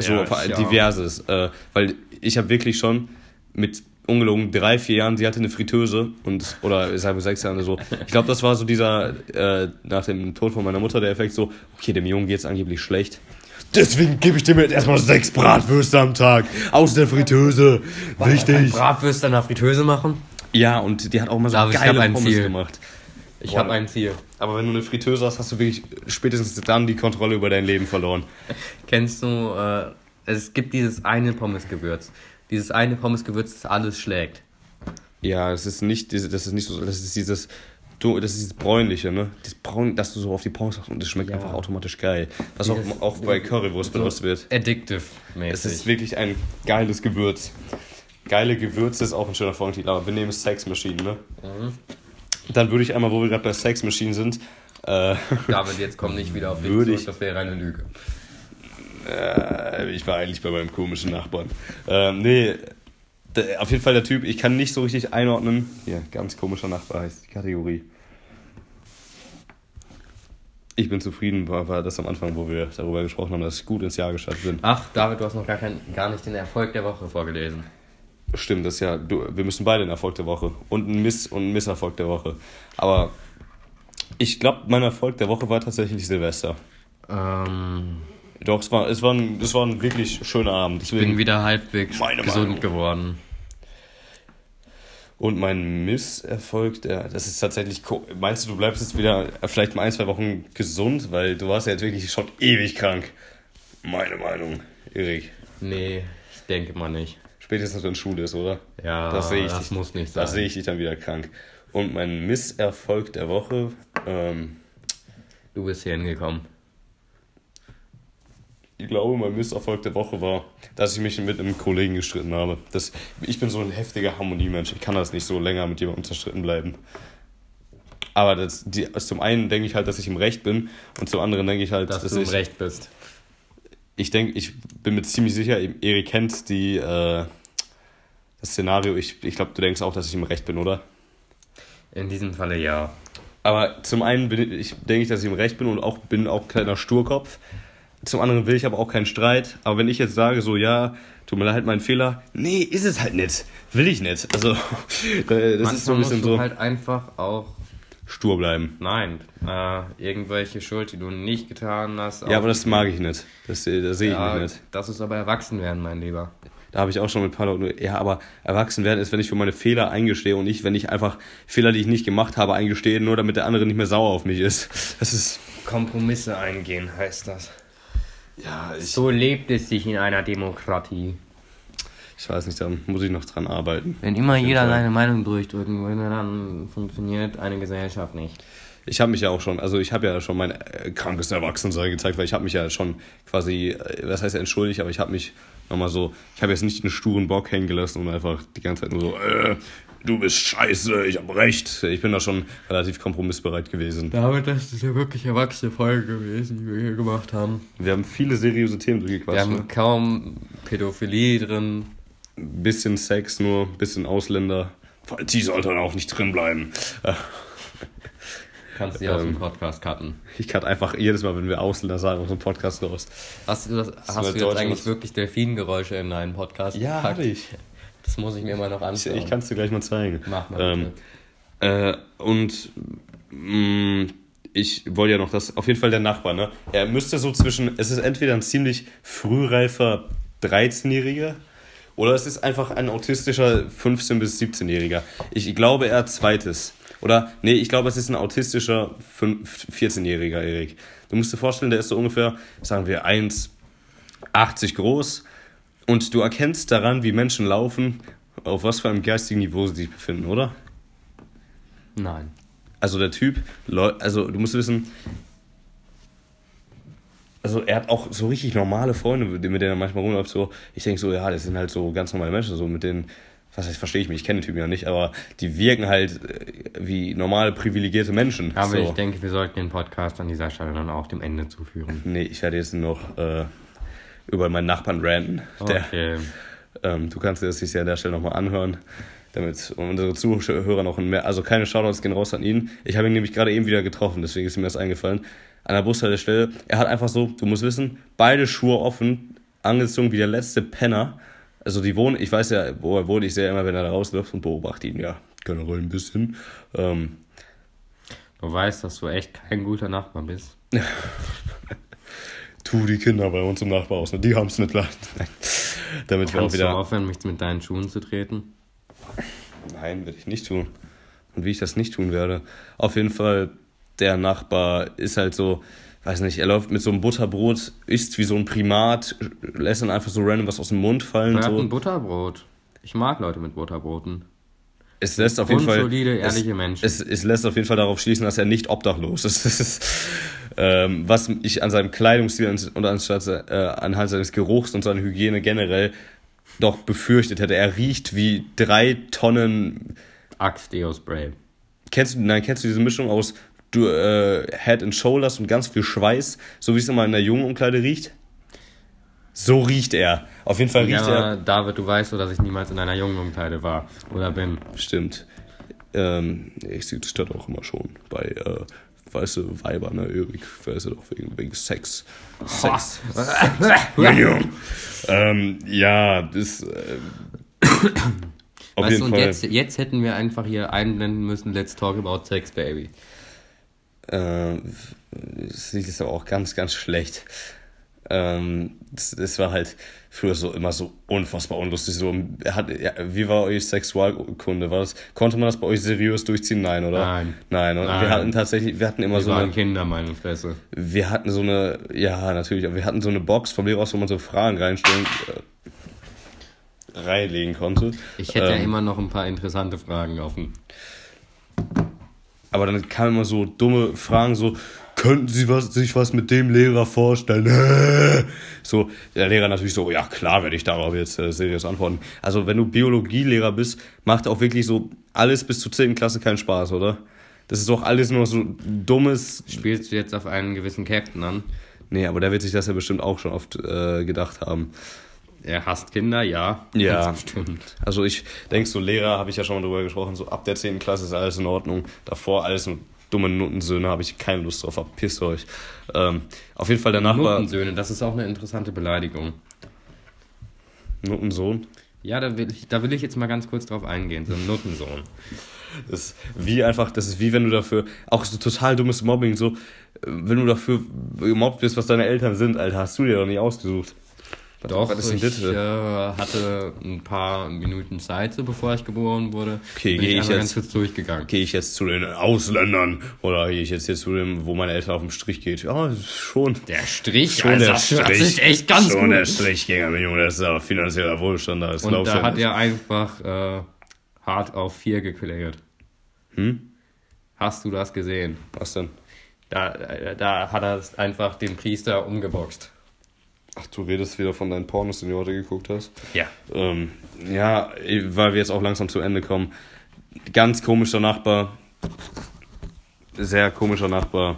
So Ja, vor allem ich diverses. Äh, weil ich habe wirklich schon mit ungelogen drei, vier Jahren, sie hatte eine Fritteuse und oder ich sage sechs Jahre so. Ich glaube, das war so dieser äh, nach dem Tod von meiner Mutter der Effekt so, okay, dem Jungen geht's angeblich schlecht. Deswegen gebe ich dem jetzt erstmal sechs Bratwürste am Tag aus der Fritteuse. Wichtig. Bratwürste in der Fritteuse machen? Ja, und die hat auch mal so hab geile ein Pommes Ziel. gemacht. Ich habe ein Ziel. Aber wenn du eine Fritteuse hast, hast du wirklich spätestens dann die Kontrolle über dein Leben verloren. [LAUGHS] Kennst du, äh, es gibt dieses eine Pommesgewürz. Dieses eine Pommesgewürz, das alles schlägt. Ja, es ist nicht das ist nicht so, das ist dieses du, das ist dieses bräunliche, ne? Das braun, dass du so auf die Pommes machst und das schmeckt Ja. einfach automatisch geil. Was auch, Dieses- auch bei Currywurst benutzt wird. Addictive-mäßig. Es ist wirklich ein geiles Gewürz. Geile Gewürze ist auch ein schöner Folgentitel, aber wir nehmen Sex Machine, ne? Mhm. Dann würde ich einmal, wo wir gerade bei Sex Machine sind, äh, David, jetzt komm nicht wieder auf dich zurück, ich- das wäre eine Lüge. äh, ich war eigentlich bei meinem komischen Nachbarn. Ähm, nee, der, auf jeden Fall der Typ, ich kann nicht so richtig einordnen. Hier, ganz komischer Nachbar heißt die Kategorie. Ich bin zufrieden, war, war das am Anfang, wo wir darüber gesprochen haben, dass ich gut ins Jahr gestartet bin. Ach, David, du hast noch gar, kein, gar nicht den Erfolg der Woche vorgelesen. Stimmt, das ist ja, du, wir müssen beide einen Erfolg der Woche und einen Miss- und einen Misserfolg der Woche. Aber ich glaube, mein Erfolg der Woche war tatsächlich Silvester. Ähm, Doch, es war, es war, ein, es war ein wirklich schöner Abend. bin Deswegen, wieder halbwegs gesund Meinung. geworden. und mein Misserfolg, der, das ist tatsächlich, meinst du, du bleibst jetzt wieder vielleicht mal ein, zwei Wochen gesund, weil du warst ja jetzt wirklich schon ewig krank. Meine Meinung, Erik. Nee, ich denke mal nicht. Spätestens wenn Schule ist, oder? Ja, das sehe ich das dich, muss nicht Das sein. sehe ich dich dann wieder krank. Und mein Misserfolg der Woche, ähm, Du bist hier hingekommen. ich glaube, mein Misserfolg der Woche war, dass ich mich mit einem Kollegen gestritten habe. Das, ich bin so ein heftiger Harmoniemensch. Ich kann das nicht so länger mit jemandem zerstritten bleiben. Aber das, die, zum einen denke ich halt, dass ich im Recht bin und zum anderen denke ich halt, Dass dass du im ich, Recht bist. Ich denke, ich bin mir ziemlich sicher, Erik kennt die, äh, das Szenario. Ich, ich glaube, du denkst auch, dass ich im Recht bin, oder? In diesem Falle ja. Aber zum einen bin ich, denke ich, dass ich im Recht bin und auch bin auch ein kleiner Sturkopf. Zum anderen will ich aber auch keinen Streit. Aber wenn ich jetzt sage, so, ja, tut mir leid, mein Fehler, nee, ist es halt nicht. Will ich nicht. Also, [LAUGHS] das ist so Manchmal ein musst bisschen du so halt einfach auch, stur bleiben. nein, äh, irgendwelche Schuld, die du nicht getan hast. Ja, aber das mag ich nicht. Das, äh, das sehe ich ja, nicht. das ist aber Erwachsenwerden, mein Lieber. Da habe ich auch schon mit ein paar Leuten, ja, aber erwachsen werden ist, wenn ich für meine Fehler eingestehe und nicht, wenn ich einfach Fehler, die ich nicht gemacht habe, eingestehe, nur damit der andere nicht mehr sauer auf mich ist. [LAUGHS] Das ist, Kompromisse eingehen heißt das. ja, ich, So lebt es sich in einer Demokratie. Ich weiß nicht, da muss ich noch dran arbeiten. Wenn immer jeder Fall. seine Meinung durchdrücken würde, dann funktioniert eine Gesellschaft nicht. Ich habe mich ja auch schon, also ich habe ja schon mein äh, krankes Erwachsensein gezeigt, weil ich habe mich ja schon quasi, äh, was heißt entschuldigt, aber ich habe mich nochmal so, ich habe jetzt nicht einen sturen Bock hängen gelassen und einfach die ganze Zeit nur so, äh, du bist scheiße, ich habe recht. Ich bin da schon relativ kompromissbereit gewesen. David, das ist ja wirklich erwachsene Folge gewesen, die wir hier gemacht haben. Wir haben viele seriöse Themen Wir durchgequatscht. haben Ne? kaum Pädophilie drin. Bisschen Sex nur, bisschen Ausländer. Die sollten auch nicht drin bleiben. [LAUGHS] Kannst du aus Ähm. dem Podcast cutten. Ich kann einfach jedes Mal, wenn wir Ausländer sagen, aus dem Podcast raus. Hast du, das, hast du jetzt eigentlich wirklich Delfingeräusche in deinen Podcast gepackt? ich. Das muss ich mir mal noch Ich, anschauen. ich kann es dir gleich mal zeigen. Mach mal Ähm, bitte. Äh, und mh, ich wollte ja noch das, auf jeden Fall der Nachbar, ne? Er müsste so zwischen, es ist entweder ein ziemlich frühreifer 13-Jähriger oder es ist einfach ein autistischer 15- bis 17-Jähriger. Ich glaube, er zweites. Oder, nee, ich glaube, es ist ein autistischer 5 14-Jähriger, Erik. Du musst dir vorstellen, der ist so ungefähr, sagen wir, 1,80 groß und du erkennst daran, wie Menschen laufen, auf was für einem geistigen Niveau sie sich befinden, oder? Nein. Also der Typ, also du musst wissen, also er hat auch so richtig normale Freunde, mit denen er manchmal rumläuft. So, ich denke so, ja, das sind halt so ganz normale Menschen, so mit denen, was heißt, verstehe ich mich, ich kenne den Typen ja nicht, aber die wirken halt äh, wie normale privilegierte Menschen. Aber so. ich denke, wir sollten den Podcast an dieser Stelle dann auch dem Ende zuführen. Nee, ich werde jetzt noch äh, über meinen Nachbarn ranten. Der, Okay. ähm, du kannst dir das ja an der Stelle nochmal anhören, damit unsere Zuhörer noch mehr, also keine Shoutouts gehen raus an ihn. Ich habe ihn nämlich gerade eben wieder getroffen, deswegen ist mir das eingefallen. An der Bushaltestelle, er hat einfach so, du musst wissen, beide Schuhe offen, angezogen wie der letzte Penner. Also die wohnen, ich weiß ja, wo er wohnt, ich sehe immer, wenn er da rausläuft und beobachte ihn ja generell ein bisschen. Ähm, Du weißt, dass du echt kein guter Nachbar bist. [LAUGHS] tu die Kinder bei uns im Nachbarhaus, ne? die haben es nicht leicht. [LAUGHS] Damit wir auch Kannst du wieder. aufhören, mich mit deinen Schuhen zu treten? Nein, werde ich nicht tun. Und wie ich das nicht tun werde. Auf jeden Fall, der Nachbar ist halt so, weiß nicht, er läuft mit so einem Butterbrot, isst wie so ein Primat, lässt dann einfach so random was aus dem Mund fallen. Er hat ein So. Butterbrot. Ich mag Leute mit Butterbroten. es lässt auf jeden Fall. Grundsolide, ehrliche es, Menschen. Es, es lässt auf jeden Fall darauf schließen, dass er nicht obdachlos ist. [LAUGHS] Ähm, was ich an seinem Kleidungsstil und anstatt, äh, anhand seines Geruchs und seiner Hygiene generell doch befürchtet hätte. Er riecht wie drei Tonnen. Axe-Deo-Spray. Kennst du, nein, kennst du diese Mischung aus du, äh, Head and Shoulders und ganz viel Schweiß, so wie es immer in der jungen Umkleide riecht? So riecht er. Auf jeden Fall Ja, riecht aber er. David, du weißt so, dass ich niemals in einer jungen Umkleide war oder bin. Stimmt. Ähm, ich sehe das auch immer schon bei äh, weiße Weiber, ne? Erik, weißt du doch, wegen, wegen Sex. Sex. Minion. ähm, ja, das. Äh, auf weißt jeden du, und Fall. jetzt, jetzt hätten wir einfach hier einblenden müssen, let's talk about sex, baby. Äh, das Lied ist aber auch ganz, ganz schlecht. Ähm, das, das war halt früher so immer so unfassbar unlustig. So, hat, ja, wie war euch Sexualkunde? War das, konnte man das bei euch seriös durchziehen? Nein, oder? Nein. Nein. Und Nein. wir hatten tatsächlich, wir hatten immer Wir so waren eine, Kinder, meine Fresse. wir hatten so eine, ja natürlich, aber wir hatten so eine Box vom Lehrer aus, wo man so Fragen reinstellen, äh, reinlegen konnte. Ich hätte ja Ähm, immer noch ein paar interessante Fragen offen. Aber dann kamen immer so dumme Fragen, so, könnten Sie was, sich was mit dem Lehrer vorstellen? So, der Lehrer natürlich so, ja klar werde ich darauf jetzt äh, seriös antworten. Also wenn du Biologielehrer bist, macht auch wirklich so alles bis zur 10. Klasse keinen Spaß, oder? Das ist doch alles nur so dummes... Spielst du jetzt auf einen gewissen Captain an? Nee, aber der wird sich das ja bestimmt auch schon oft äh, gedacht haben. Er hasst Kinder, ja. Ja. [LAUGHS] Stimmt. Also ich denke, so Lehrer habe ich ja schon mal drüber gesprochen, so ab der 10. Klasse ist alles in Ordnung. Davor alles nur dumme Nutensöhne, habe ich keine Lust drauf, verpisst euch. Ähm, auf jeden Fall der Nachbar... Nutensöhne, das ist auch eine interessante Beleidigung. Nuttensohn? Ja, da will, ich, da will ich jetzt mal ganz kurz drauf eingehen. So ein Nuttensohn. Das ist wie einfach, das ist wie wenn du dafür, auch so total dummes Mobbing, so, äh, wenn du dafür gemobbt wirst, was deine Eltern sind, Alter, hast du dir doch nicht ausgesucht. Was, Doch, was denn ich äh, hatte ein paar Minuten Zeit, bevor ich geboren wurde. Okay, gehe ich einmal jetzt- kurz durchgegangen. Gehe ich jetzt zu den Ausländern oder gehe ich jetzt hier zu dem, wo meine Eltern auf dem Strich geht? Ja, schon. Der Strich, Schon Alter, der das Strich. ist echt ganz schon gut. der Strichgänger, mein Junge, das ist aber finanzieller Wohlstand, da ist Und da hat er einfach äh, hart auf 4 geklärt. Hm? Hast du das gesehen? Was denn? Da, äh, da hat er einfach den Priester umgeboxt. Ach, du redest wieder von deinen Pornos, die du heute geguckt hast? Ja. Ähm, ja, weil wir jetzt auch langsam zu Ende kommen. Ganz komischer Nachbar. Sehr komischer Nachbar.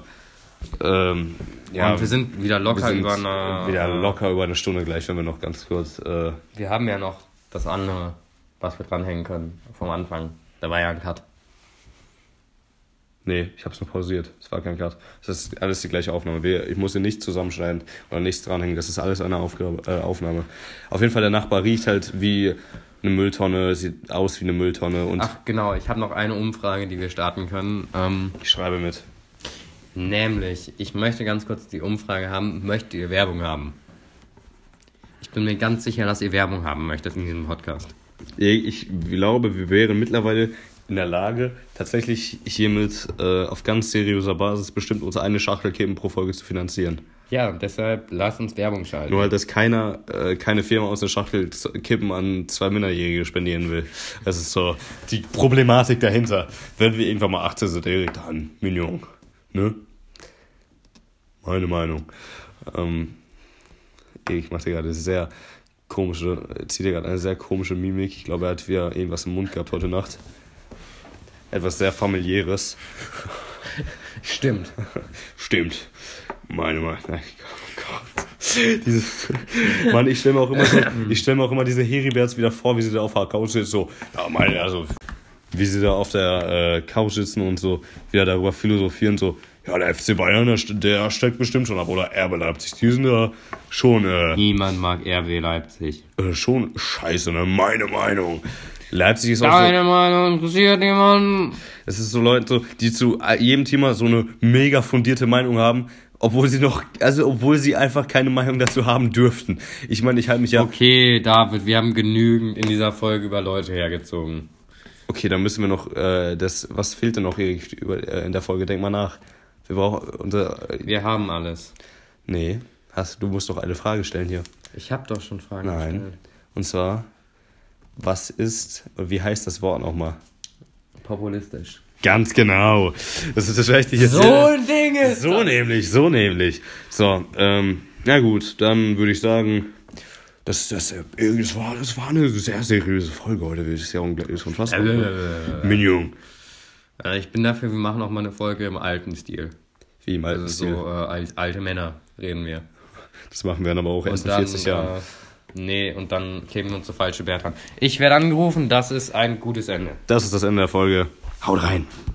Ähm, ja, Und wir sind wieder locker sind über eine. Wieder locker über eine Stunde gleich, wenn wir noch ganz kurz. Äh, Wir haben ja noch das andere, was wir dranhängen können vom Anfang. Da war ja ein Cut. Nee, ich hab's nur pausiert. Es war kein Cut. Das ist alles die gleiche Aufnahme. Wir, ich muss hier nichts zusammenschneiden oder nichts dranhängen. Das ist alles eine Aufgabe, äh, Aufnahme. Auf jeden Fall, der Nachbar riecht halt wie eine Mülltonne, sieht aus wie eine Mülltonne und Ach genau, ich habe noch eine Umfrage, die wir starten können. Ähm, ich schreibe mit. nämlich, ich möchte ganz kurz die Umfrage haben, möchtet ihr Werbung haben? Ich bin mir ganz sicher, dass ihr Werbung haben möchtet in diesem Podcast. Ich glaube, wir wären mittlerweile in der Lage, tatsächlich hiermit äh, auf ganz seriöser Basis bestimmt unsere eine Schachtel Kippen pro Folge zu finanzieren. Ja, deshalb lasst uns Werbung schalten. Nur halt, dass keiner, äh, keine Firma aus der Schachtel Kippen an zwei Minderjährige spendieren will. Das ist so die Problematik dahinter. Wenn wir irgendwann mal 18 sind, Erik, dann Mignon. Ne? Meine Meinung. Ähm, ich mache gerade sehr komische, zieht dir gerade eine sehr komische Mimik. Ich glaube, er hat wieder irgendwas im Mund gehabt heute Nacht. Etwas sehr familiäres. [LAUGHS] Stimmt. Stimmt. Meine Meinung. Nein, Oh Gott. Dieses, Mann, ich stelle mir auch immer so, [LAUGHS] ich stelle mir auch immer diese Heribärts wieder vor, wie sie da auf der Couch sitzen, so, ja, meine, also, wie sie da auf der äh, Couch sitzen und so, wieder darüber philosophieren, so, ja, der FC Bayern, der, der steckt bestimmt schon ab, oder RB Leipzig, die sind ja schon, äh, Niemand mag RW Leipzig. äh, schon scheiße, ne, meine Meinung. Leipzig ist auch so, Deine Meinung interessiert niemanden. Es ist so Leute, so, die zu jedem Thema so eine mega fundierte Meinung haben, obwohl sie noch, also obwohl sie einfach keine Meinung dazu haben dürften. Ich meine, ich halte mich ja. Okay, David, wir haben genügend in dieser Folge über Leute hergezogen. Okay, dann müssen wir noch, äh, das, was fehlt denn noch Erik, über, äh, in der Folge? Denk mal nach. Wir brauchen unser. Äh, Wir haben alles. nee, hast, du musst doch eine Frage stellen hier. Ich habe doch schon Fragen Nein. gestellt. Und zwar, was ist, wie heißt das Wort nochmal? populistisch. Ganz genau. Das ist das Rechte hier. So ein Ding ist So nämlich, so nämlich. So, ähm, na gut, dann würde ich sagen, das, das, äh, das, war, das war eine sehr seriöse Folge heute. Das ist ja unglaublich schon fast. Minion. Äh, Ich bin dafür, wir machen auch mal eine Folge im alten Stil. Wie im alten Also Stil. so äh, alte Männer reden wir. Das machen wir dann aber auch erst in dann, 40 Jahren. Nee, und dann wir uns so falsche Bärte an. Ich werde angerufen, das ist ein gutes Ende. Das ist das Ende der Folge. Haut rein.